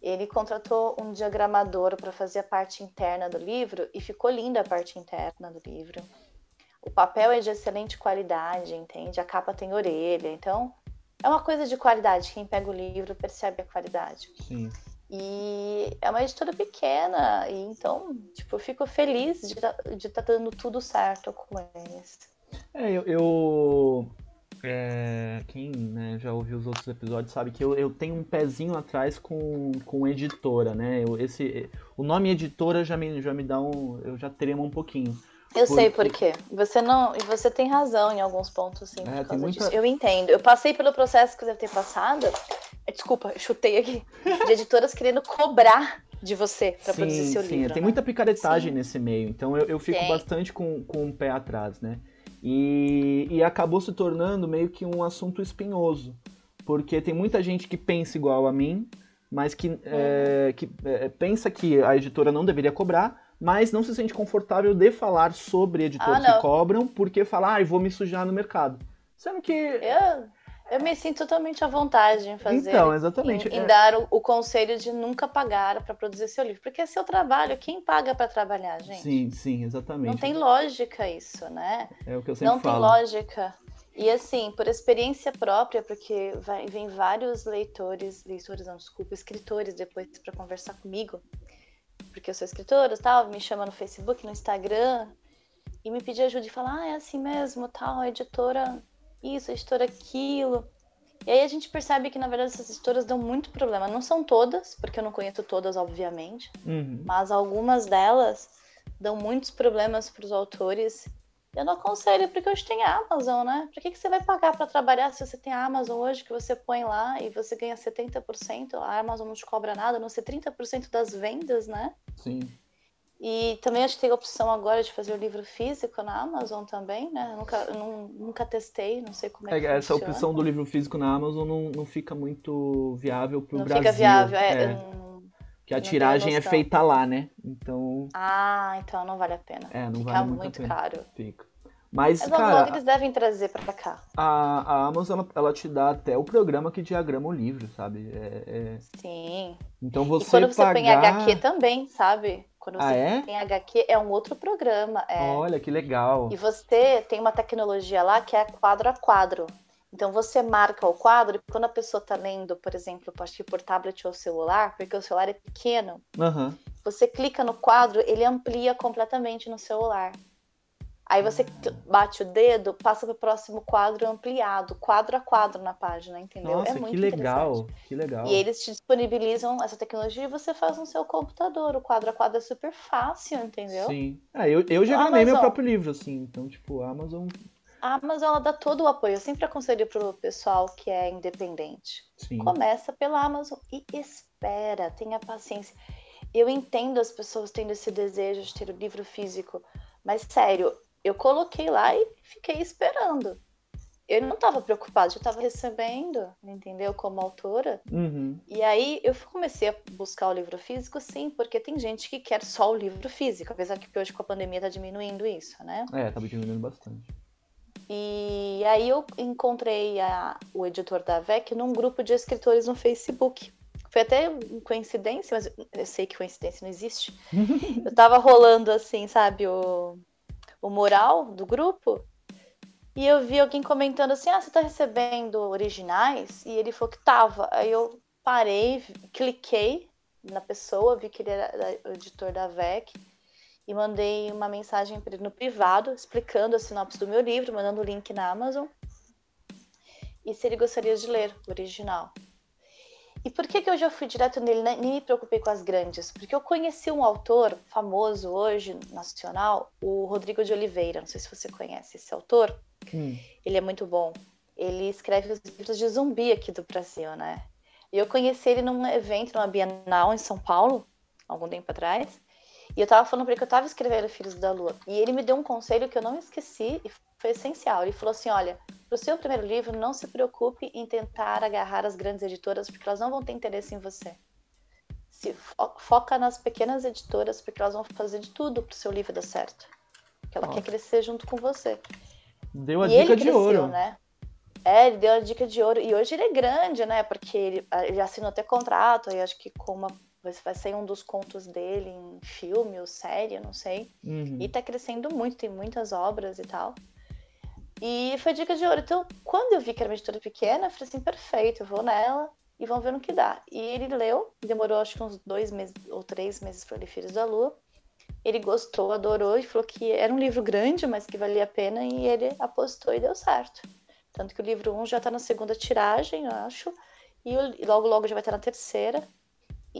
Ele contratou um diagramador para fazer a parte interna do livro e ficou linda a parte interna do livro. O papel é de excelente qualidade, entende? A capa tem orelha, então é uma coisa de qualidade. Quem pega o livro percebe a qualidade. Sim. E é uma editora pequena, e então, tipo, eu fico feliz de tá, estar tá dando tudo certo com eles. É, eu. eu é, quem né, já ouviu os outros episódios sabe que eu, eu tenho um pezinho atrás com, com editora, né? Eu, esse, o nome editora já me, já me dá um. Eu já tremo um pouquinho. Eu Porque... sei por quê. Você não, e você tem razão em alguns pontos, sim, é, por causa muita... disso. Eu entendo. Eu passei pelo processo que você deve ter passado. É, desculpa, chutei aqui. De editoras querendo cobrar de você para produzir seu sim, livro. Tem né? muita picaretagem sim. nesse meio, então eu, eu fico bastante com, com o pé atrás, né? E, e acabou se tornando meio que um assunto espinhoso. Porque tem muita gente que pensa igual a mim, mas que, é, que é, pensa que a editora não deveria cobrar, mas não se sente confortável de falar sobre editores ah, que cobram, porque fala, ah, vou me sujar no mercado. Sendo que. Eu, eu me sinto totalmente à vontade em fazer. Então, exatamente. Em, em é... dar o, o, conselho de nunca pagar para produzir seu livro. Porque é seu trabalho, quem paga para trabalhar, gente? Sim, sim, exatamente. Não tem lógica isso, né? É o que eu sempre não falo. Não tem lógica. E assim, por experiência própria, porque vai, vem vários leitores, leitores não, desculpa, escritores depois para conversar comigo porque eu sou escritora tal, me chama no Facebook, no Instagram, e me pedir ajuda e falar, ah, é assim mesmo, tal, a editora isso, a editora aquilo. E aí a gente percebe que, na verdade, essas editoras dão muito problema. Não são todas, porque eu não conheço todas, obviamente, uhum. mas algumas delas dão muitos problemas para os autores eu não aconselho, porque hoje tem a Amazon, né? Por que, que você vai pagar para trabalhar se você tem a Amazon hoje, que você põe lá e você ganha 70%? A Amazon não te cobra nada, não ser 30% das vendas, né? Sim. E também acho que tem a opção agora de fazer o livro físico na Amazon também, né? Eu nunca, eu não, nunca testei, não sei como é, é que Essa funciona. opção do livro físico na Amazon não, não fica muito viável para o Brasil. Não fica viável, é. é que a tiragem é feita lá, né? Então. Ah, então não vale a pena. É, não Fica vale muito, muito caro. Fica. Mas, Mas cara, logo eles devem trazer pra cá. A, a Amazon, ela, ela, te dá até o programa que diagrama o livro, sabe? É, é... Sim. Então você e quando você pagar... põe HQ também, sabe? Quando você ah, é? tem HQ, é um outro programa. É. Olha, que legal. E você tem uma tecnologia lá que é quadro a quadro. Então você marca o quadro e quando a pessoa está lendo, por exemplo, ir por tablet ou celular, porque o celular é pequeno, uhum. você clica no quadro, ele amplia completamente no celular. Aí você bate o dedo, passa para o próximo quadro ampliado, quadro a quadro na página, entendeu? Nossa, é muito que legal, que legal. E eles te disponibilizam essa tecnologia e você faz no seu computador. O quadro a quadro é super fácil, entendeu? Sim. Ah, eu, eu já ganhei meu próprio livro, assim. Então, tipo, a Amazon a Amazon ela dá todo o apoio. Eu sempre aconselho para o pessoal que é independente. Sim. Começa pela Amazon e espera, tenha paciência. Eu entendo as pessoas tendo esse desejo de ter o livro físico, mas sério, eu coloquei lá e fiquei esperando. Eu não estava preocupada, eu estava recebendo, entendeu? Como autora. Uhum. E aí eu comecei a buscar o livro físico, sim, porque tem gente que quer só o livro físico, apesar que hoje com a pandemia está diminuindo isso, né? É, tá diminuindo bastante. E aí eu encontrei a, o editor da VEC num grupo de escritores no Facebook. Foi até coincidência, mas eu sei que coincidência não existe. <laughs> eu tava rolando assim, sabe, o, o moral do grupo. E eu vi alguém comentando assim: ah, você tá recebendo originais? E ele falou que tava. Aí eu parei, cliquei na pessoa, vi que ele era o editor da VEC e mandei uma mensagem para ele no privado, explicando a sinopse do meu livro, mandando o link na Amazon. e se ele gostaria de ler o original. E por que, que eu já fui direto nele, nem me preocupei com as grandes? Porque eu conheci um autor famoso hoje, nacional, o Rodrigo de Oliveira. Não sei se você conhece esse autor. Hum. Ele é muito bom. Ele escreve os livros de zumbi aqui do Brasil, né? E eu conheci ele num evento, numa Bienal em São Paulo, algum tempo atrás. E eu tava falando pra ele que eu tava escrevendo Filhos da Lua. E ele me deu um conselho que eu não esqueci e foi essencial. Ele falou assim: olha, pro seu primeiro livro, não se preocupe em tentar agarrar as grandes editoras, porque elas não vão ter interesse em você. Se fo foca nas pequenas editoras, porque elas vão fazer de tudo pro seu livro dar certo. Porque ela Nossa. quer crescer junto com você. Deu a e dica de cresceu, ouro. Né? É, ele deu a dica de ouro. E hoje ele é grande, né? Porque ele, ele assinou até contrato, e acho que com uma vai ser um dos contos dele em filme ou série, não sei. Uhum. E tá crescendo muito, tem muitas obras e tal. E foi dica de ouro. Então, quando eu vi que era uma editora pequena, eu falei assim, perfeito, eu vou nela e vamos ver no que dá. E ele leu, demorou acho que uns dois meses ou três meses para ler Filhos da Lua. Ele gostou, adorou e falou que era um livro grande, mas que valia a pena e ele apostou e deu certo. Tanto que o livro 1 um já está na segunda tiragem, eu acho, e logo logo já vai estar na terceira.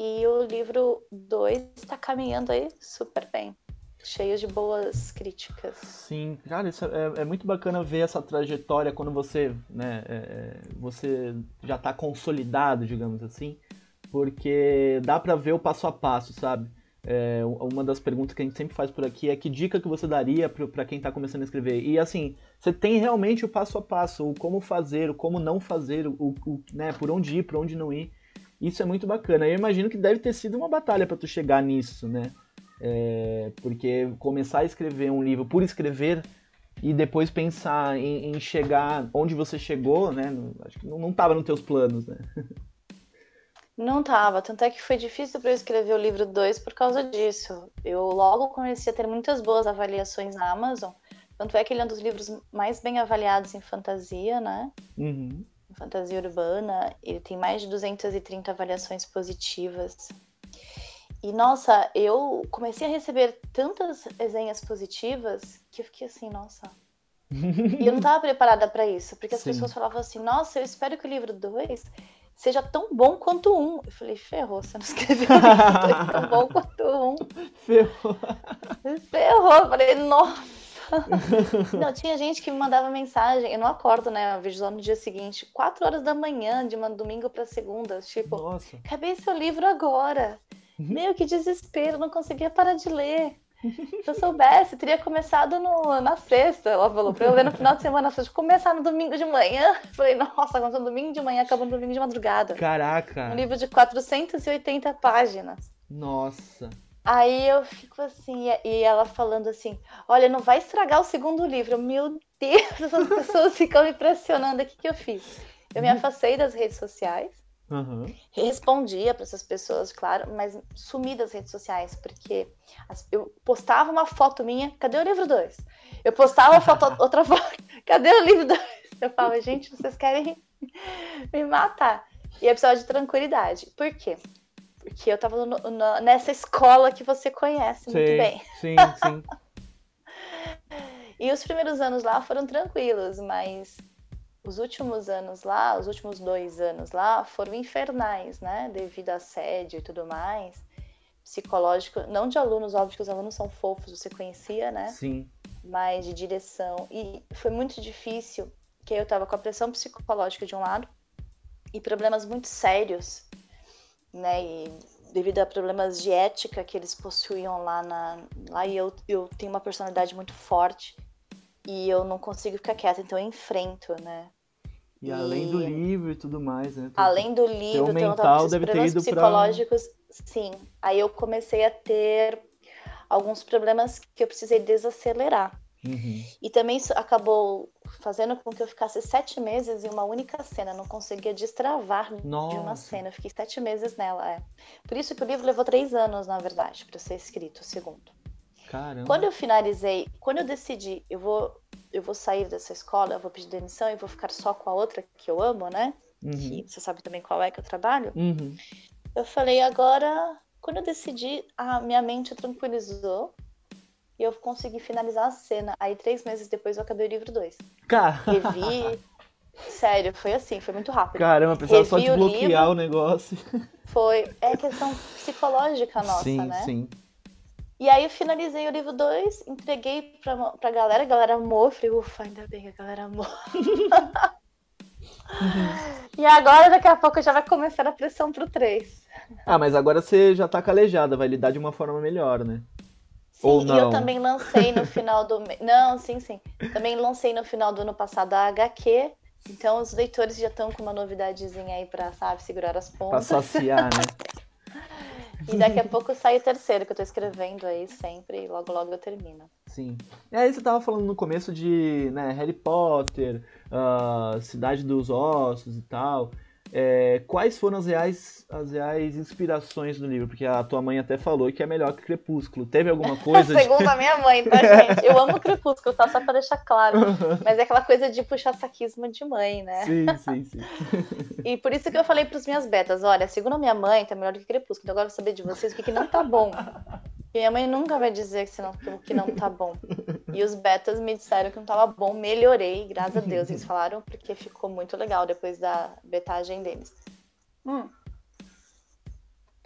E o livro 2 está caminhando aí super bem, cheio de boas críticas. Sim, cara, isso é, é muito bacana ver essa trajetória quando você, né, é, é você já está consolidado, digamos assim, porque dá para ver o passo a passo, sabe? É, uma das perguntas que a gente sempre faz por aqui é que dica que você daria para quem está começando a escrever? E assim, você tem realmente o passo a passo, o como fazer, o como não fazer, o, o né, por onde ir, por onde não ir. Isso é muito bacana. Eu imagino que deve ter sido uma batalha para tu chegar nisso, né? É, porque começar a escrever um livro por escrever e depois pensar em, em chegar onde você chegou, né? Acho que não estava nos teus planos, né? <laughs> Não tava, tanto é que foi difícil para eu escrever o livro 2 por causa disso. Eu logo comecei a ter muitas boas avaliações na Amazon, tanto é que ele é um dos livros mais bem avaliados em fantasia, né? Uhum fantasia urbana, ele tem mais de 230 avaliações positivas. E nossa, eu comecei a receber tantas resenhas positivas que eu fiquei assim, nossa. e eu não estava preparada para isso, porque as Sim. pessoas falavam assim: "Nossa, eu espero que o livro 2 seja tão bom quanto um". Eu falei: "Ferrou, você não escreveu um livro tão bom quanto um". <laughs> Ferrou. Ferrou, eu falei: "Nossa, <laughs> não, tinha gente que me mandava mensagem. Eu não acordo, né? Eu vejo lá no dia seguinte, 4 horas da manhã, de uma domingo para segunda. Tipo, Nossa. acabei seu livro agora. Uhum. Meu, que desespero, não conseguia parar de ler. Se eu soubesse, teria começado no, na sexta. Ela falou pra eu ler no final de semana. Se eu começar no domingo de manhã, falei, nossa, começou no domingo de manhã, acabou no domingo de madrugada. Caraca! Um livro de 480 páginas. Nossa! Aí eu fico assim, e ela falando assim: Olha, não vai estragar o segundo livro. Meu Deus, as <laughs> pessoas ficam me pressionando. O que, que eu fiz? Eu me uhum. afastei das redes sociais, uhum. respondia para essas pessoas, claro, mas sumi das redes sociais, porque eu postava uma foto minha, cadê o livro 2? Eu postava foto, <laughs> outra foto, cadê o livro 2? Eu falava, gente, vocês querem <laughs> me matar. E eu precisava de tranquilidade. Por quê? Porque eu tava no, no, nessa escola que você conhece sim, muito bem. Sim, <laughs> sim. e os primeiros anos lá foram tranquilos, mas os últimos anos lá, os últimos dois anos lá, foram infernais, né? Devido a assédio e tudo mais. Psicológico, não de alunos, óbvio que os alunos são fofos, você conhecia, né? Sim. Mas de direção. E foi muito difícil, que eu tava com a pressão psicológica de um lado e problemas muito sérios né? E devido a problemas de ética que eles possuíam lá na lá e eu, eu tenho uma personalidade muito forte e eu não consigo ficar quieta, então eu enfrento, né? E, e além do livro e tudo mais, né? Além do livro, tem mental deve ter ido psicológicos, pra... sim. Aí eu comecei a ter alguns problemas que eu precisei desacelerar. Uhum. E também isso acabou fazendo com que eu ficasse sete meses em uma única cena, não conseguia destravar Nossa. de uma cena. Eu fiquei sete meses nela, é. Por isso que o livro levou três anos, na verdade, para ser escrito, o segundo. Caramba. Quando eu finalizei, quando eu decidi, eu vou, eu vou sair dessa escola, eu vou pedir demissão e vou ficar só com a outra que eu amo, né? Uhum. Que você sabe também qual é que eu trabalho. Uhum. Eu falei, agora, quando eu decidi, a minha mente tranquilizou e eu consegui finalizar a cena. Aí, três meses depois, eu acabei o livro 2. Cara. Revi, Sério, foi assim, foi muito rápido. Caramba, precisava só desbloquear o, o, negócio. <laughs> Foi. É questão psicológica nossa, sim, né? Sim, E aí eu finalizei o livro 2, entreguei pra, pra galera, a galera amou. Falei, ufa, ainda bem que a galera amou. <laughs> E agora, daqui a pouco, já vai começar a pressão pro 3. Ah, mas agora você já tá calejada, vai lidar de uma forma melhor, né? Sim, Ou não. eu também lancei no final do. Não, sim, sim. Também lancei no final do ano passado a HQ. Então os leitores já estão com uma novidadezinha aí pra, sabe, segurar as pontas. Pra saciar, né? <laughs> e daqui a pouco sai o terceiro que eu tô escrevendo aí sempre e logo logo eu termino. Sim. E aí você tava falando no começo de né, Harry Potter, uh, Cidade dos Ossos e tal. É, quais foram as reais, as reais inspirações do livro? Porque a tua mãe até falou que é melhor que Crepúsculo. Teve alguma <laughs> coisa? Segundo de... a minha mãe, tá, <laughs> gente? Eu amo Crepúsculo, tá? Só pra deixar claro. Mas é aquela coisa de puxar saquismo de mãe, né? Sim, sim, sim. <laughs> E por isso que eu falei pros minhas betas: olha, segundo a minha mãe, tá melhor do que Crepúsculo. Então agora eu vou saber de vocês o que, que não tá bom. E minha mãe nunca vai dizer que, senão, que não tá bom. E os betas me disseram que não tava bom, melhorei, graças a Deus. Eles falaram porque ficou muito legal depois da betagem deles. Hum.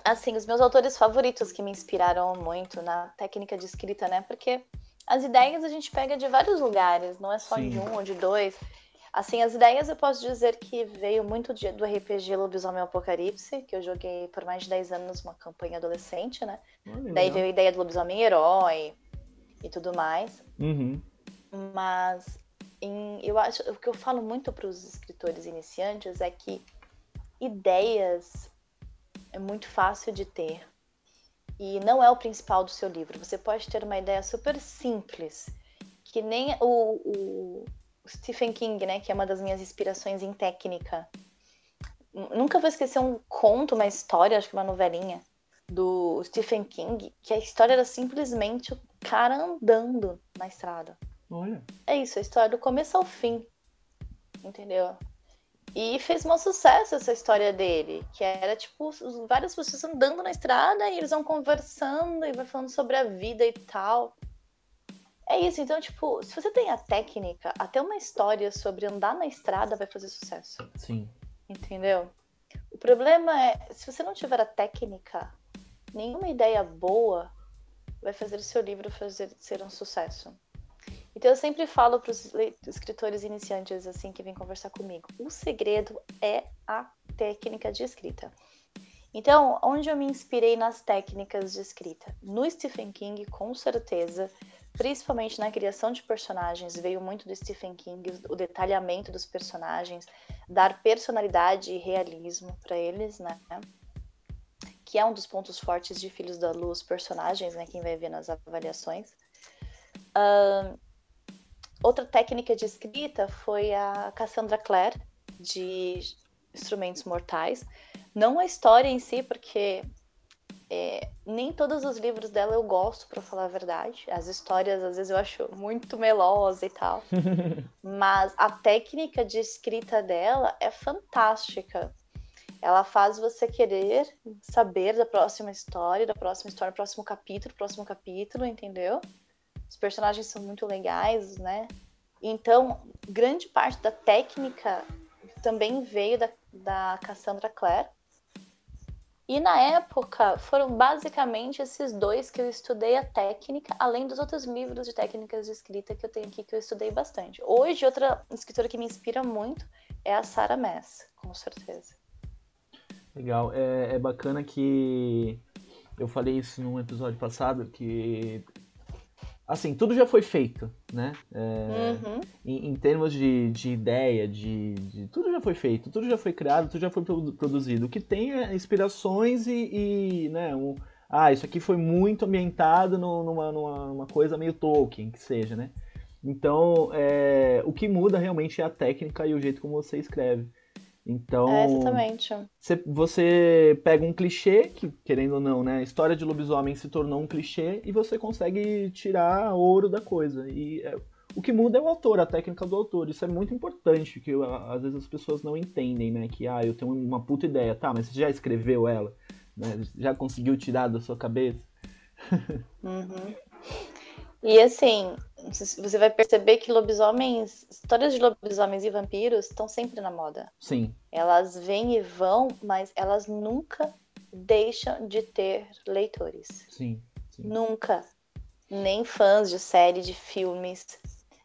Assim, os meus autores favoritos que me inspiraram muito na técnica de escrita, né? Porque as ideias a gente pega de vários lugares, não é só Sim. de um ou de dois. Assim, as ideias eu posso dizer que veio muito do RPG Lobisomem Apocalipse, que eu joguei por mais de 10 anos uma campanha adolescente, né? Olha, Daí veio a ideia do lobisomem herói e tudo mais. Uhum. Mas em, eu acho o que eu falo muito para os escritores iniciantes é que ideias é muito fácil de ter. E não é o principal do seu livro. Você pode ter uma ideia super simples, que nem o, o Stephen King, né, que é uma das minhas inspirações em técnica. Nunca vou esquecer um conto, uma história, acho que uma novelinha do Stephen King, que a história era simplesmente o cara andando na estrada. Olha. É isso, a história do começo ao fim. Entendeu? E fez um sucesso essa história dele, que era tipo várias pessoas andando na estrada e eles vão conversando e vai falando sobre a vida e tal. É isso, então, tipo, se você tem a técnica, até uma história sobre andar na estrada vai fazer sucesso. Sim. Entendeu? O problema é, se você não tiver a técnica, nenhuma ideia boa vai fazer o seu livro fazer, ser um sucesso. Então eu sempre falo para os escritores iniciantes assim que vêm conversar comigo, o segredo é a técnica de escrita. Então, onde eu me inspirei nas técnicas de escrita? No Stephen King, com certeza, principalmente na criação de personagens, veio muito do Stephen King, o detalhamento dos personagens, dar personalidade e realismo para eles, né? Que é um dos pontos fortes de Filhos da Luz, personagens, né? Quem vai ver nas avaliações. Uh, outra técnica de escrita foi a Cassandra Clare, de Instrumentos Mortais. Não a história em si, porque é, nem todos os livros dela eu gosto, para falar a verdade. As histórias, às vezes, eu acho muito melosa e tal. <laughs> Mas a técnica de escrita dela é fantástica. Ela faz você querer saber da próxima história, da próxima história, próximo capítulo, próximo capítulo, entendeu? Os personagens são muito legais, né? Então, grande parte da técnica também veio da, da Cassandra Clare e na época foram basicamente esses dois que eu estudei a técnica, além dos outros livros de técnicas de escrita que eu tenho aqui que eu estudei bastante. Hoje, outra escritora que me inspira muito é a Sarah Maas, com certeza. Legal, é, é bacana que eu falei isso num episódio passado, que assim, tudo já foi feito, né? É, uhum. em, em, termos de, de ideia, de, de, Tudo já foi feito, tudo já foi criado, tudo já foi produzido. O que tem é inspirações e, e né, um, ah, isso aqui foi muito ambientado numa, numa, numa, coisa meio Tolkien, que seja, né? Então, é, o que muda realmente é a técnica e o jeito como você escreve. Então, é, exatamente. Você, você pega um clichê, que querendo ou não, né, a história de lobisomem se tornou um clichê e você consegue tirar ouro da coisa. E é, o que muda é o autor, a técnica do autor. Isso é muito importante, que às vezes as pessoas não entendem, né, que ah, eu tenho uma puta ideia, tá, mas você já escreveu ela, né, já conseguiu tirar da sua cabeça? <laughs> Uhum. E assim, você vai perceber que lobisomens, histórias de lobisomens e vampiros estão sempre na moda. Sim. Elas vêm e vão, mas elas nunca deixam de ter leitores. Sim. sim. Nunca. Nem fãs de série, de filmes.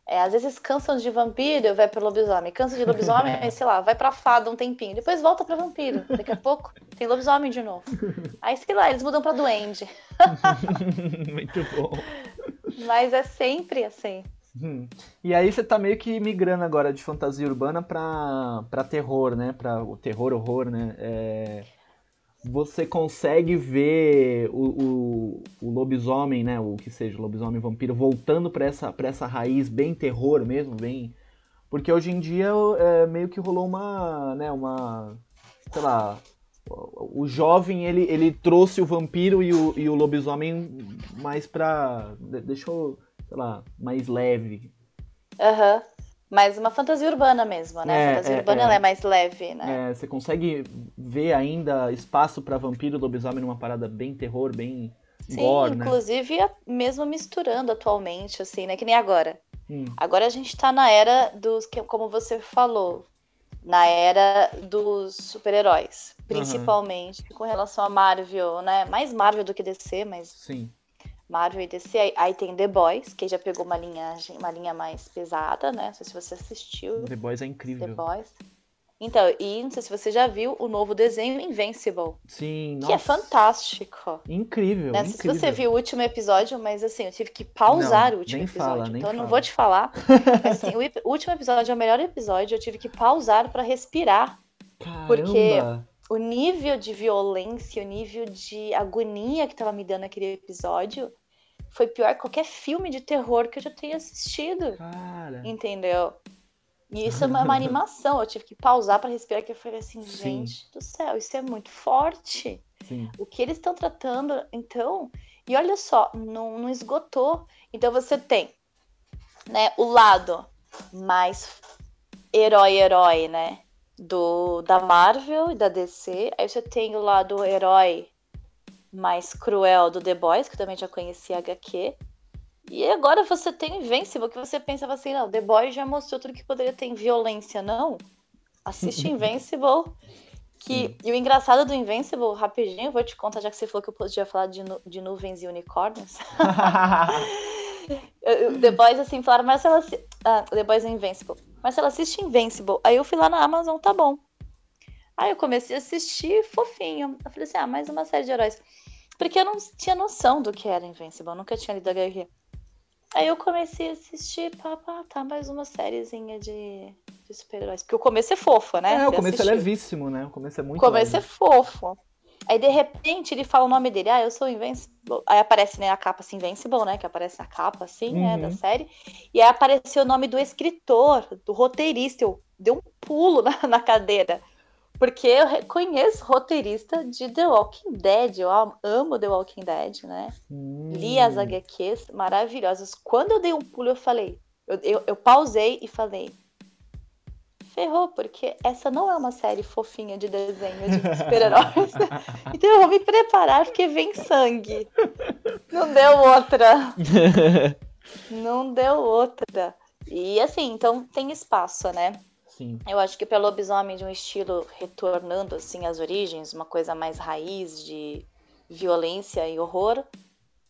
É, às vezes cansam de vampiro, vai pro lobisomem. Cansa de lobisomem, <laughs> sei lá, vai pra fada um tempinho. Depois volta pra vampiro. Daqui a pouco tem lobisomem de novo. Aí, sei lá, eles mudam pra duende. <laughs> Muito bom. <laughs> Mas é sempre assim. Hum. E aí você tá meio que migrando agora de fantasia urbana pra, pra terror, né? Pra o terror, horror, né? É... Você consegue ver o, o, o, lobisomem, né? O que seja, lobisomem vampiro, voltando pra essa, pra essa raiz bem terror mesmo, bem... Porque hoje em dia é, meio que rolou uma, né, uma, sei lá, o jovem ele, ele trouxe o vampiro e o, e o lobisomem mais pra. deixou, sei lá, mais leve. Aham. Uhum. Mas uma fantasia urbana mesmo, né? É, a fantasia é, urbana é. Ela é mais leve, né? É, você consegue ver ainda espaço para vampiro e lobisomem numa parada bem terror, bem Sim, gore, né? inclusive né? mesmo misturando atualmente, assim, né? Que nem agora. Hum. Agora a gente tá na era dos, como você falou, na era dos super-heróis, principalmente uhum. com relação a Marvel, né? Mais Marvel do que DC, mas Sim. Marvel e DC. Aí, aí, tem The Boys, que já pegou uma linha, uma linha mais pesada, né? Não sei se você assistiu. The Boys é incrível. The Boys. Então, e não sei se você já viu o novo desenho Invincible. Sim, Que é fantástico. Incrível, né? incrível. Se você viu o último episódio, mas assim, eu tive que pausar não, o último episódio. Fala, nem então eu não vou te falar. Assim, <laughs> o último episódio é o melhor episódio, eu tive que pausar para respirar. Caramba. Porque o nível de violência, o nível de agonia que tava me dando aquele episódio foi pior que qualquer filme de terror que eu já tenha assistido. Cara. Entendeu? E isso é uma, uma animação. Eu tive que pausar para respirar, que eu falei assim, gente Sim. do céu, isso é muito forte. Sim. O que eles estão tratando, então. E olha só, não, não esgotou. Então você tem, né, o lado mais herói-herói, né? Do, da Marvel e da DC. Aí você tem o lado herói mais cruel do The Boys, que também já conhecia HQ. E agora você tem Invincible, que você pensava assim, não, The Boy já mostrou tudo que poderia ter em violência, não. Assiste <laughs> Invincible. Que, e o engraçado do Invincible, rapidinho, vou te contar, já que você falou que eu podia falar de, nu de nuvens e unicórnios. <laughs> <laughs> The Boys, assim, falaram, Marcela, ah, The Boys é Invincible. Marcela, assiste Invincible. Aí eu fui lá na Amazon, tá bom. Aí eu comecei a assistir fofinho. Eu falei assim, ah, mais uma série de heróis. Porque eu não tinha noção do que era Invincible, eu nunca tinha lido HQ. Aí eu comecei a assistir, pá, pá, tá, mais uma sériezinha de, de super-heróis. Porque o começo é fofo, né? É, o começo é levíssimo, né? O começo é muito O começo leve. é fofo. Aí, de repente, ele fala o nome dele. Ah, eu sou Invincible. Aí aparece, né, a capa assim, Invincible, né? Que aparece a capa, assim, uhum. né, da série. E aí apareceu o nome do escritor, do roteirista. Eu dei um pulo na, na cadeira. Porque eu reconheço roteirista de The Walking Dead. Eu amo The Walking Dead, né? Hum. Li as HQs maravilhosas. Quando eu dei um pulo, eu falei. Eu, eu, eu pausei e falei. Ferrou, porque essa não é uma série fofinha de desenho de super-heróis. <laughs> então eu vou me preparar, porque vem sangue. Não deu outra. <laughs> não deu outra. E assim, então tem espaço, né? Sim. Eu acho que para lobisomem de um estilo retornando assim às origens, uma coisa mais raiz de violência e horror,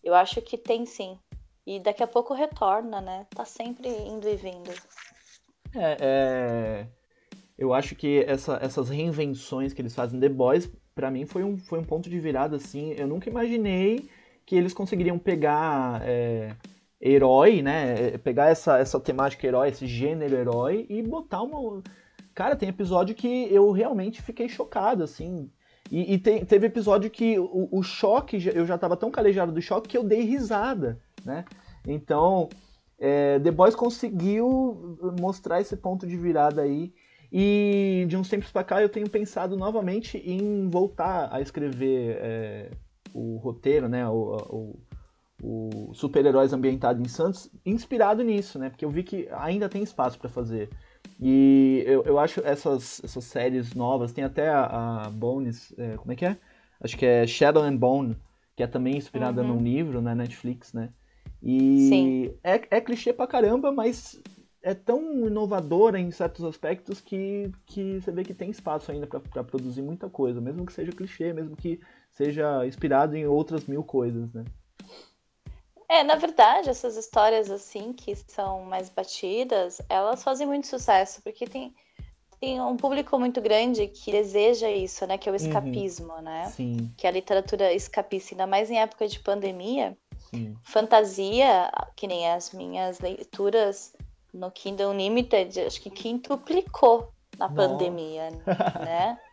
eu acho que tem sim. E daqui a pouco retorna, né? Tá sempre indo e vindo. É, é... eu acho que essa, essas reinvenções que eles fazem The Boys, para mim foi um, foi um ponto de virada assim. Eu nunca imaginei que eles conseguiriam pegar é herói, né? É, pegar essa, essa temática herói, esse gênero herói e botar uma. Cara, tem episódio que eu realmente fiquei chocado, assim. E, e tem, teve episódio que o, o, choque, eu já tava tão calejado do choque que eu dei risada, né? Então, é, The Boys conseguiu mostrar esse ponto de virada aí. E de uns tempos pra cá eu tenho pensado novamente em voltar a escrever é, o roteiro, né? O, o, o super-heróis ambientado em Santos, inspirado nisso, né? Porque eu vi que ainda tem espaço para fazer. E eu, eu acho essas, essas séries novas, tem até a, a Bones, é, como é que é? Acho que é Shadow and Bone, que é também inspirada uhum. num livro na Netflix, né? E Sim. É, é clichê pra caramba, mas é tão inovadora em certos aspectos que, que você vê que tem espaço ainda para produzir muita coisa, mesmo que seja clichê, mesmo que seja inspirado em outras mil coisas, né? É, na verdade, essas histórias assim que são mais batidas, elas fazem muito sucesso, porque tem, tem um público muito grande que deseja isso, né? Que é o uhum. escapismo, uhum. né? Sim. Que é a literatura escapista, ainda mais em época de pandemia. Sim. Fantasia, que nem as minhas leituras no Kindle Unlimited, acho que quintuplicou na Nossa. pandemia, né? <laughs>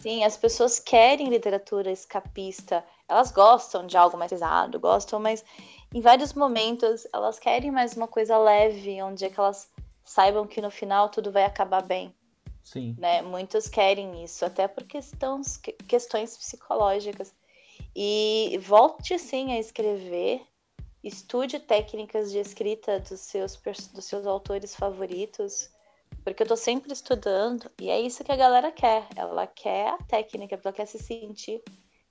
Sim, as pessoas querem literatura escapista. Elas gostam de algo mais pesado, gostam, mas em vários momentos elas querem mais uma coisa leve, onde é que elas saibam que no final tudo vai acabar bem. Sim. Né? Muitos querem isso, até por questões, questões psicológicas. E volte sim a escrever, estude técnicas de escrita dos seus, dos seus autores favoritos, porque eu tô sempre estudando e é isso que a galera quer. Ela quer a técnica, ela quer se sentir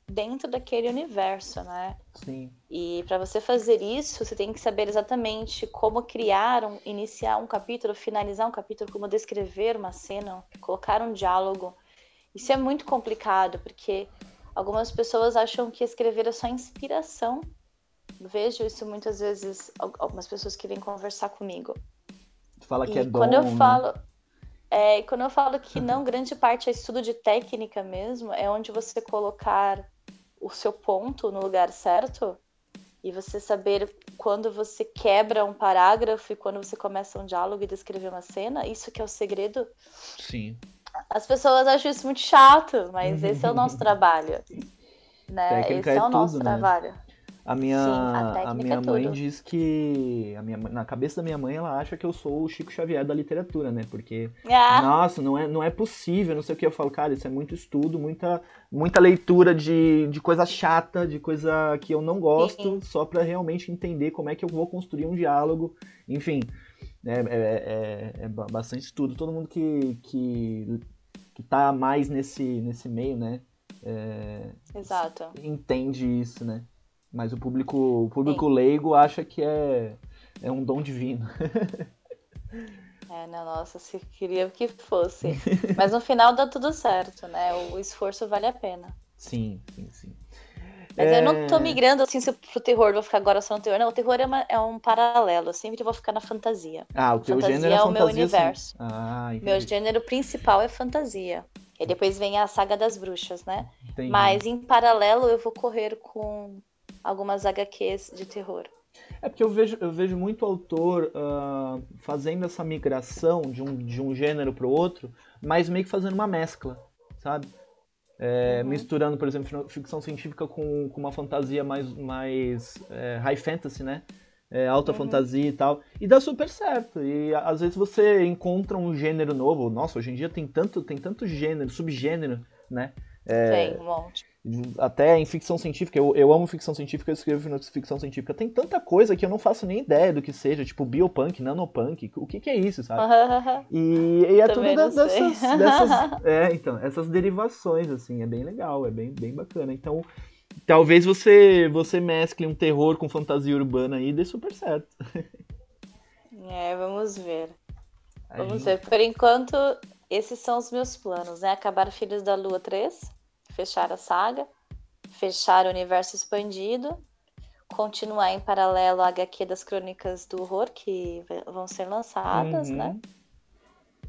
dentro daquele universo, né? Sim. E para você fazer isso, você tem que saber exatamente como criar, um, iniciar um capítulo, finalizar um capítulo, como descrever uma cena, colocar um diálogo. Isso é muito complicado, porque algumas pessoas acham que escrever é só inspiração. Vejo isso muitas vezes, algumas pessoas que vêm conversar comigo. Fala que e é dom, quando eu né? falo, é, quando eu falo que <laughs> não, grande parte é estudo de técnica mesmo, é onde você colocar o seu ponto no lugar certo e você saber quando você quebra um parágrafo e quando você começa um diálogo e descrever uma cena, isso que é o segredo. Sim. As pessoas acham isso muito chato, mas esse é o nosso <laughs> trabalho. Né? Técnica esse é, é o nosso tudo, né? trabalho. A minha, Sim, a, a minha é mãe tudo. diz que. A minha, na cabeça da minha mãe, ela acha que eu sou o Chico Xavier da literatura, né? Porque. Ah. Nossa, não é, não é possível, não sei o que. Eu falo, cara, isso é muito estudo, muita, muita leitura de, de coisa chata, de coisa que eu não gosto, Sim. só para realmente entender como é que eu vou construir um diálogo. Enfim, é, é, é, é bastante estudo. Todo mundo que, que, que tá mais nesse, nesse meio, né? É, Exato. Entende isso, né? Mas o público, o público leigo acha que é, é um dom divino. <laughs> É, né? Nossa, se queria que fosse. Mas no final dá tudo certo, né? O esforço vale a pena. Sim, sim, sim. Mas é... eu não tô migrando assim pro terror, vou ficar agora só no terror. Não, o terror é, uma, é um paralelo. Eu sempre vou ficar na fantasia. Ah, o teu fantasia gênero é, é o fantasia, meu universo. Ah, meu gênero principal é fantasia. E depois vem a saga das bruxas, né? Entendi. Mas em paralelo eu vou correr com algumas HQs de terror. É porque eu vejo, eu vejo muito autor uh, fazendo essa migração de um, de um gênero para o outro, mas meio que fazendo uma mescla, sabe? É, uhum. Misturando, por exemplo, ficção científica com, com uma fantasia mais, mais é, high fantasy, né? É, alta uhum. fantasia e tal. E dá super certo. E às vezes você encontra um gênero novo. Nossa, hoje em dia tem tanto, tem tanto gênero, subgênero, né? É, tem um monte. Até em ficção científica, eu, eu amo ficção científica, eu escrevo ficção científica. Tem tanta coisa que eu não faço nem ideia do que seja, tipo biopunk, nanopunk, o que, que é isso, sabe? <laughs> E, e é tudo da, dessas, dessas. <laughs> É, então, essas derivações, assim, é bem legal, é bem, bem bacana. Então, talvez você, você mescle um terror com fantasia urbana aí e dê super certo. <laughs> É, vamos ver. Vamos ver. Por enquanto, esses são os meus planos, né? Acabar Filhos da Lua 3 fechar a saga, fechar o universo expandido, continuar em paralelo a HQ das Crônicas do Horror, que vão ser lançadas, uhum. né?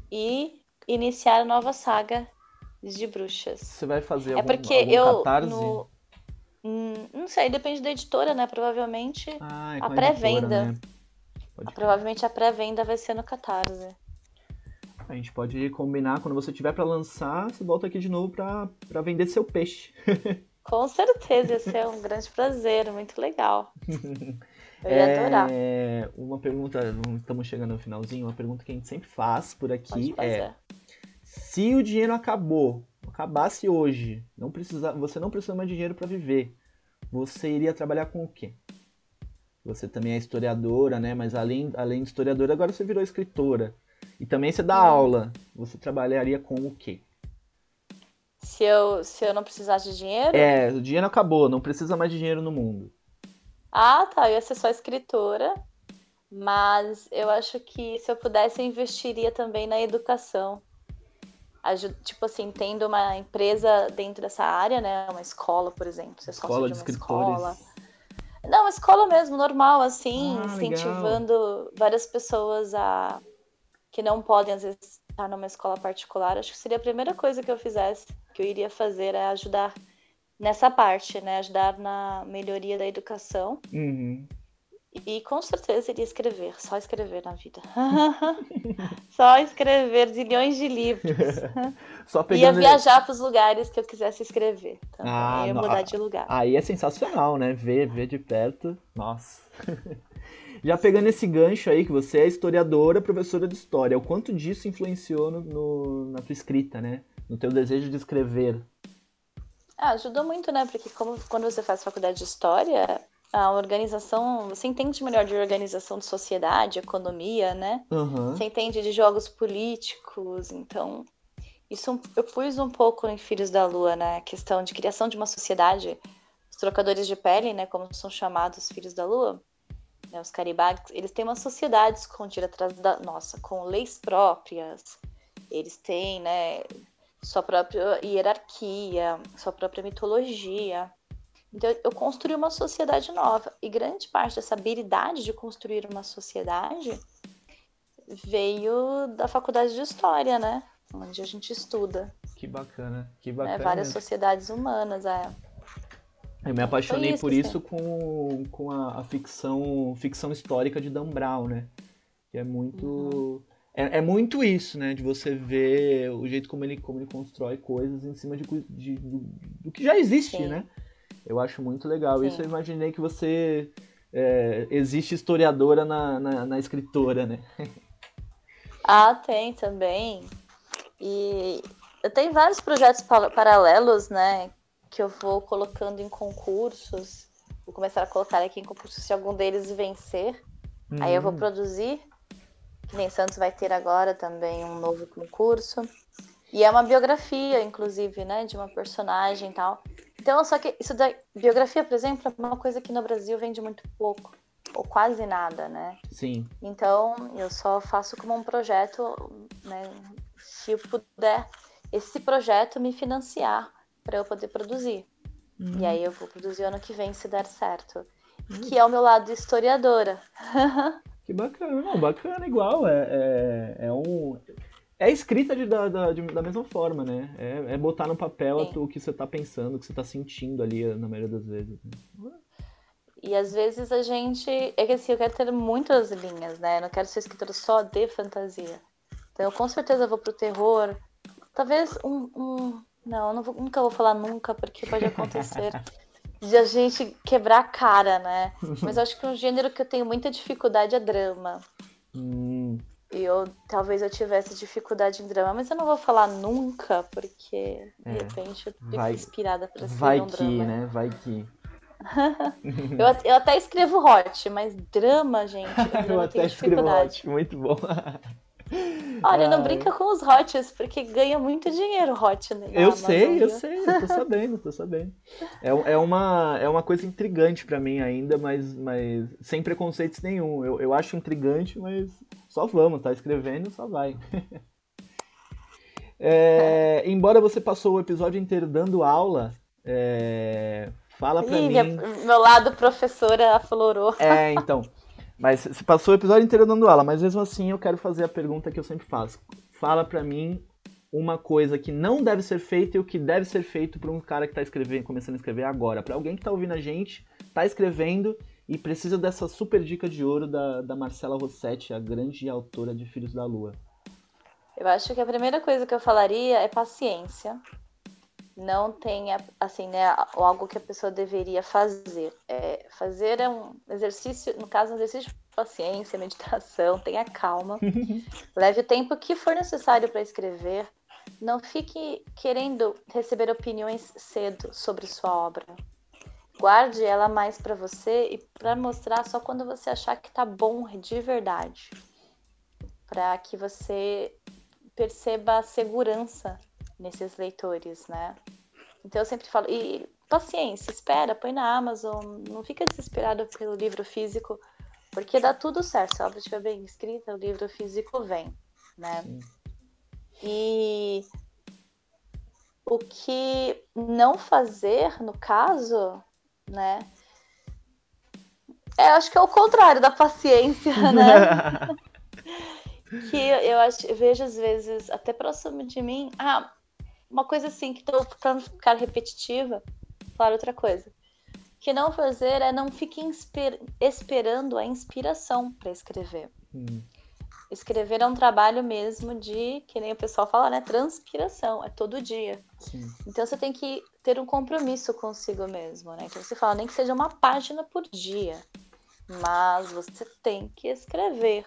E iniciar a nova saga de bruxas. Você vai fazer é algum, porque algum eu catarse? No... Hum, não sei, depende da editora, né? Provavelmente ah, é a pré-venda. Né? Provavelmente a pré-venda vai ser no Catarse. A gente pode combinar quando você tiver para lançar, você volta aqui de novo para vender seu peixe. <laughs> Com certeza, ia ser um grande prazer, muito legal. <laughs> Eu ia é, adorar. Uma pergunta, estamos chegando no finalzinho, uma pergunta que a gente sempre faz por aqui é: se o dinheiro acabou, acabasse hoje, não precisa, você não precisa mais de dinheiro para viver, você iria trabalhar com o quê? Você também é historiadora, né? Mas além, além de historiadora, agora você virou escritora. E também você dá hum. aula. Você trabalharia com o quê? Se eu, se eu não precisasse de dinheiro? É, o dinheiro acabou, não precisa mais de dinheiro no mundo. Ah, tá. Eu ia ser só escritora. Mas eu acho que se eu pudesse, eu investiria também na educação. Tipo assim, tendo uma empresa dentro dessa área, né? Uma escola, por exemplo. Você escola de, de escritores. Escola. Não, escola mesmo, normal, assim, ah, incentivando legal. várias pessoas a que não podem, às vezes, estar numa escola particular. Acho que seria a primeira coisa que eu fizesse, que eu iria fazer, é ajudar nessa parte, né? Ajudar na melhoria da educação. Uhum. E com certeza iria escrever, só escrever na vida. <laughs> só escrever zilhões de livros. <laughs> só pegando... Ia viajar para os lugares que eu quisesse escrever. Também. Ah, ia mudar de lugar. Aí é sensacional, né? Ver, ver de perto. Nossa. <laughs> Já pegando esse gancho aí, que você é historiadora, professora de história, o quanto disso influenciou no, no, na tua escrita, né? No teu desejo de escrever? Ah, ajudou muito, né? Porque como, quando você faz faculdade de história, a organização, você entende melhor de organização de sociedade, economia, né? Uhum. Você entende de jogos políticos, então isso eu pus um pouco em Filhos da Lua, né? A questão de criação de uma sociedade, os trocadores de pele, né? Como são chamados Filhos da Lua, né? Os caribags, eles têm uma sociedade escondida atrás da nossa, com leis próprias. Eles têm, né? Sua própria hierarquia, sua própria mitologia. Então, eu construí uma sociedade nova. E grande parte dessa habilidade de construir uma sociedade veio da faculdade de História, né? Onde a gente estuda. Que bacana, que bacana. Né? Várias sociedades humanas, é. Eu me apaixonei isso, por isso com, com a, a, ficção ficção histórica de Dan Brown, né? Que é muito... Uhum. É, é, muito isso, né? De você ver o jeito como ele, como ele constrói coisas em cima de, de do, do, que já existe, sim. né? Eu acho muito legal. Sim. Isso eu imaginei que você é, existe historiadora na, na, na, escritora, né? <laughs> Ah, tem também. E eu tenho vários projetos paralelos, né? Que eu vou colocando em concursos. Vou começar a colocar aqui em concursos se algum deles vencer. Aí eu vou hum. produzir. Que nem Santos vai ter agora também um novo concurso. E é uma biografia, inclusive, né? De uma personagem e tal. Então, só que isso da biografia, por exemplo, é uma coisa que no Brasil vende muito pouco, ou quase nada, né? Sim. Então, eu só faço como um projeto, né? Se eu puder, esse projeto me financiar para eu poder produzir. Uhum. E aí eu vou produzir ano que vem, se der certo. Uhum. Que é o meu lado historiadora. <laughs> que bacana, não, bacana igual. É, é, é um é escrita de, da, da, de, da mesma forma, né? É, é botar no papel o que você está pensando, o que você está sentindo ali na maioria das vezes. Né? E às vezes a gente. É que assim, eu quero ter muitas linhas, né? Eu não quero ser escritora só de fantasia. Então eu com certeza vou pro terror. Talvez um. um... Não, não vou, nunca vou falar nunca, porque pode acontecer <laughs> de a gente quebrar a cara, né? Mas eu acho que um gênero que eu tenho muita dificuldade é drama. Hum. E eu talvez eu tivesse dificuldade em drama, mas eu não vou falar nunca, porque de é, repente eu fico vai, inspirada para escrever vai um que, drama. né? Vai que. <laughs> eu, eu até escrevo hot, mas drama, gente, <laughs> eu, eu até escrevo hot, muito bom. Olha, não brinca com os hots, porque ganha muito dinheiro hot, né? Eu Amazon, sei, eu sei, eu tô sabendo, tô sabendo. É, é, uma, é uma coisa intrigante para mim ainda, mas, mas sem preconceitos nenhum. Eu, eu acho intrigante, mas só vamos, tá escrevendo, só vai. <laughs> é, embora você passou o episódio inteiro dando aula, é, fala pra Ih, mim... Meu lado professora aflorou. É, então... <laughs> Mas você passou o episódio inteiro dando aula, mas mesmo assim eu quero fazer a pergunta que eu sempre faço. Fala para mim uma coisa que não deve ser feita e o que deve ser feito para um cara que tá escrevendo, começando a escrever agora. Para alguém que tá ouvindo a gente, tá escrevendo e precisa dessa super dica de ouro da, da Marcela Rossetti, a grande autora de Filhos da Lua. Eu acho que a primeira coisa que eu falaria é paciência não tenha, assim, né, algo que a pessoa deveria fazer. É, fazer é um exercício, no caso, um exercício de paciência, meditação, <laughs> tenha calma, leve o tempo que for necessário para escrever, não fique querendo receber opiniões cedo sobre sua obra. Guarde ela mais para você e para mostrar só quando você achar que tá bom de verdade. Para que você perceba a segurança nesses leitores, né? Então eu sempre falo, e paciência, espera, põe na Amazon, não fica desesperado pelo livro físico, porque dá tudo certo. Se a obra estiver bem escrita, o livro físico vem, né? Sim. E o que não fazer, no caso, né? É, acho que é o contrário da paciência, <laughs> né? que eu acho, eu vejo às vezes, até próximo de mim, ah, uma coisa assim, que pra não ficar repetitiva, falar outra coisa. Que não fazer é não fique esperando a inspiração para escrever. Hum. Escrever é um trabalho mesmo de, que nem o pessoal fala, né? Transpiração, é todo dia. Sim. Então você tem que ter um compromisso consigo mesmo, né? Então você fala, nem que seja uma página por dia, mas você tem que escrever.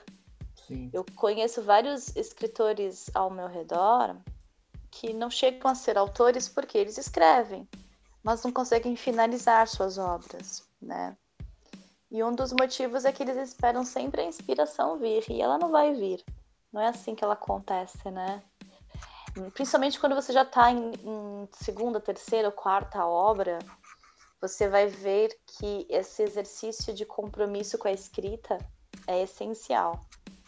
Sim. Eu conheço vários escritores ao meu redor que não chegam a ser autores porque eles escrevem, mas não conseguem finalizar suas obras, né? E um dos motivos é que eles esperam sempre a inspiração vir, e ela não vai vir. Não é assim que ela acontece, né? Principalmente quando você já está em, em segunda, terceira ou quarta obra, você vai ver que esse exercício de compromisso com a escrita é essencial.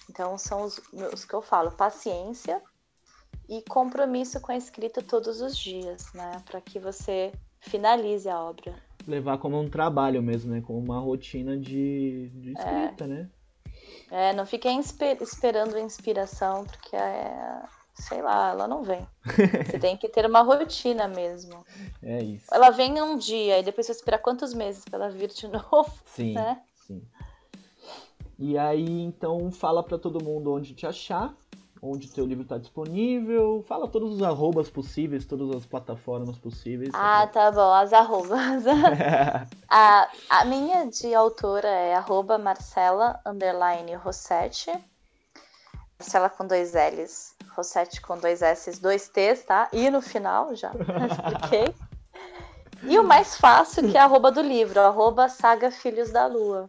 Então, são os, os que eu falo: paciência e compromisso com a escrita todos os dias, né? Para que você finalize a obra. Levar como um trabalho mesmo, né? Como uma rotina de, de escrita, é. né? É, não fiquem esperando a inspiração, porque é, sei lá, ela não vem. <laughs> Você tem que ter uma rotina mesmo. É isso. Ela vem um dia e depois você esperar quantos meses para ela vir de <laughs> novo, sim, né? Sim. E aí, então, fala para todo mundo onde te achar, onde teu livro está disponível. Fala todos os arrobas possíveis, todas as plataformas possíveis. Ah, tá bom, as arrobas. <laughs> a, a minha de autora é arroba Marcela underline Rossetti. Marcela com dois L's, Rossetti com dois S's, dois T's, tá? E no final, já <laughs> expliquei. E o mais fácil, que é arroba do livro, arroba Saga Filhos da Lua.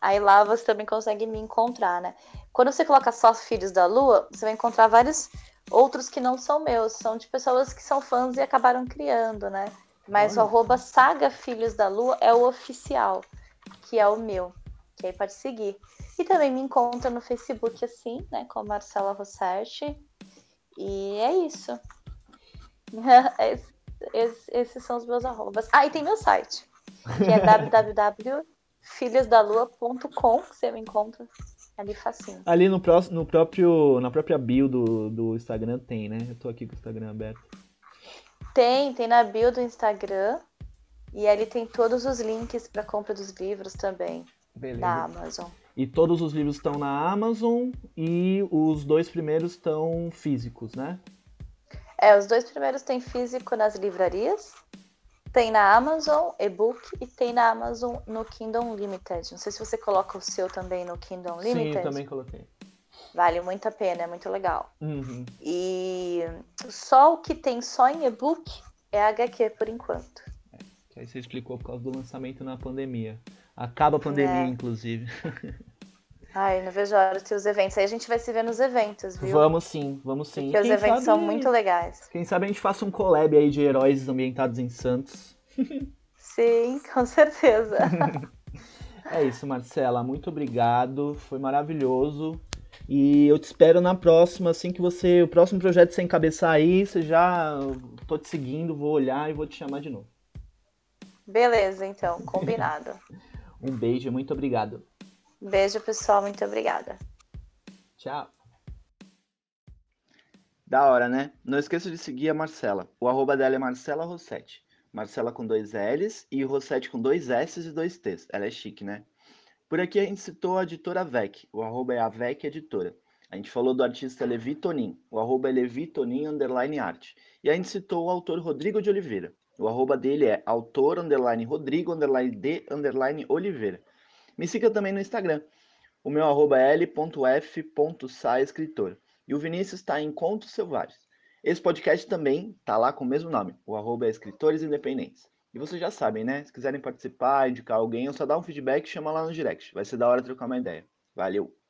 Aí lá você também consegue me encontrar, né? Quando você coloca só Filhos da Lua, você vai encontrar vários outros que não são meus, são de pessoas que são fãs e acabaram criando, né? Mas Olha. o arroba Saga Filhos da Lua é o oficial, que é o meu, que aí pode seguir. E também me encontra no Facebook assim, né, com Marcela Rossetti. E é isso. <laughs> esses são os meus arrobas. Ah, e tem meu site, que é <laughs> www filhosdalua.com, que você me encontra ali facinho. Ali no, no próprio, na própria bio do, do Instagram tem, né? Eu tô aqui com o Instagram aberto. Tem, tem na bio do Instagram. E ali tem todos os links para compra dos livros também. Beleza. Da Amazon. E todos os livros estão na Amazon e os dois primeiros estão físicos, né? É, os dois primeiros têm físico nas livrarias tem na Amazon e-book e tem na Amazon no Kindle Limited. Não sei se você coloca o seu também no Kindle Limited. Sim, eu também coloquei. Vale muito a pena, é muito legal. Uhum. E só o que tem só em e-book é HQ por enquanto. É, que aí você explicou por causa do lançamento na pandemia. Acaba a pandemia, é. inclusive. <laughs> Ai, não vejo a hora de ter os eventos. Aí a gente vai se ver nos eventos, viu? Vamos sim, vamos sim. Porque os eventos sabe, são muito legais. Quem sabe a gente faça um collab aí de heróis ambientados em Santos. Sim, <laughs> com certeza. <laughs> é isso, Marcela. Muito obrigado. Foi maravilhoso. E eu te espero na próxima, assim que você. O próximo projeto você encabeçar aí, você já. Tô te seguindo, vou olhar e vou te chamar de novo. Beleza, então, combinado. <laughs> um beijo, muito obrigado. Beijo, pessoal. Muito obrigada. Tchau. Da hora, né? Não esqueça de seguir a Marcela. O arroba dela é Marcela Rossetti. Marcela com dois L's e Rossetti com dois S's e dois T's. Ela é chique, né? Por aqui a gente citou a editora VEC. O arroba é a VEC Editora. A gente falou do artista Levi Tonin. O arroba é Levi Tonin underline art. E a gente citou o autor Rodrigo de Oliveira. O arroba dele é autor underline Rodrigo underline de underline Oliveira. Me siga também no Instagram. O meu arroba é l.f.saescritor. E o Vinícius está em Contos Selvagens. Esse podcast também está lá com o mesmo nome. O arroba é Escritores Independentes. E vocês já sabem, né? Se quiserem participar, indicar alguém, ou só dar um feedback, chama lá no direct. Vai ser da hora trocar uma ideia. Valeu!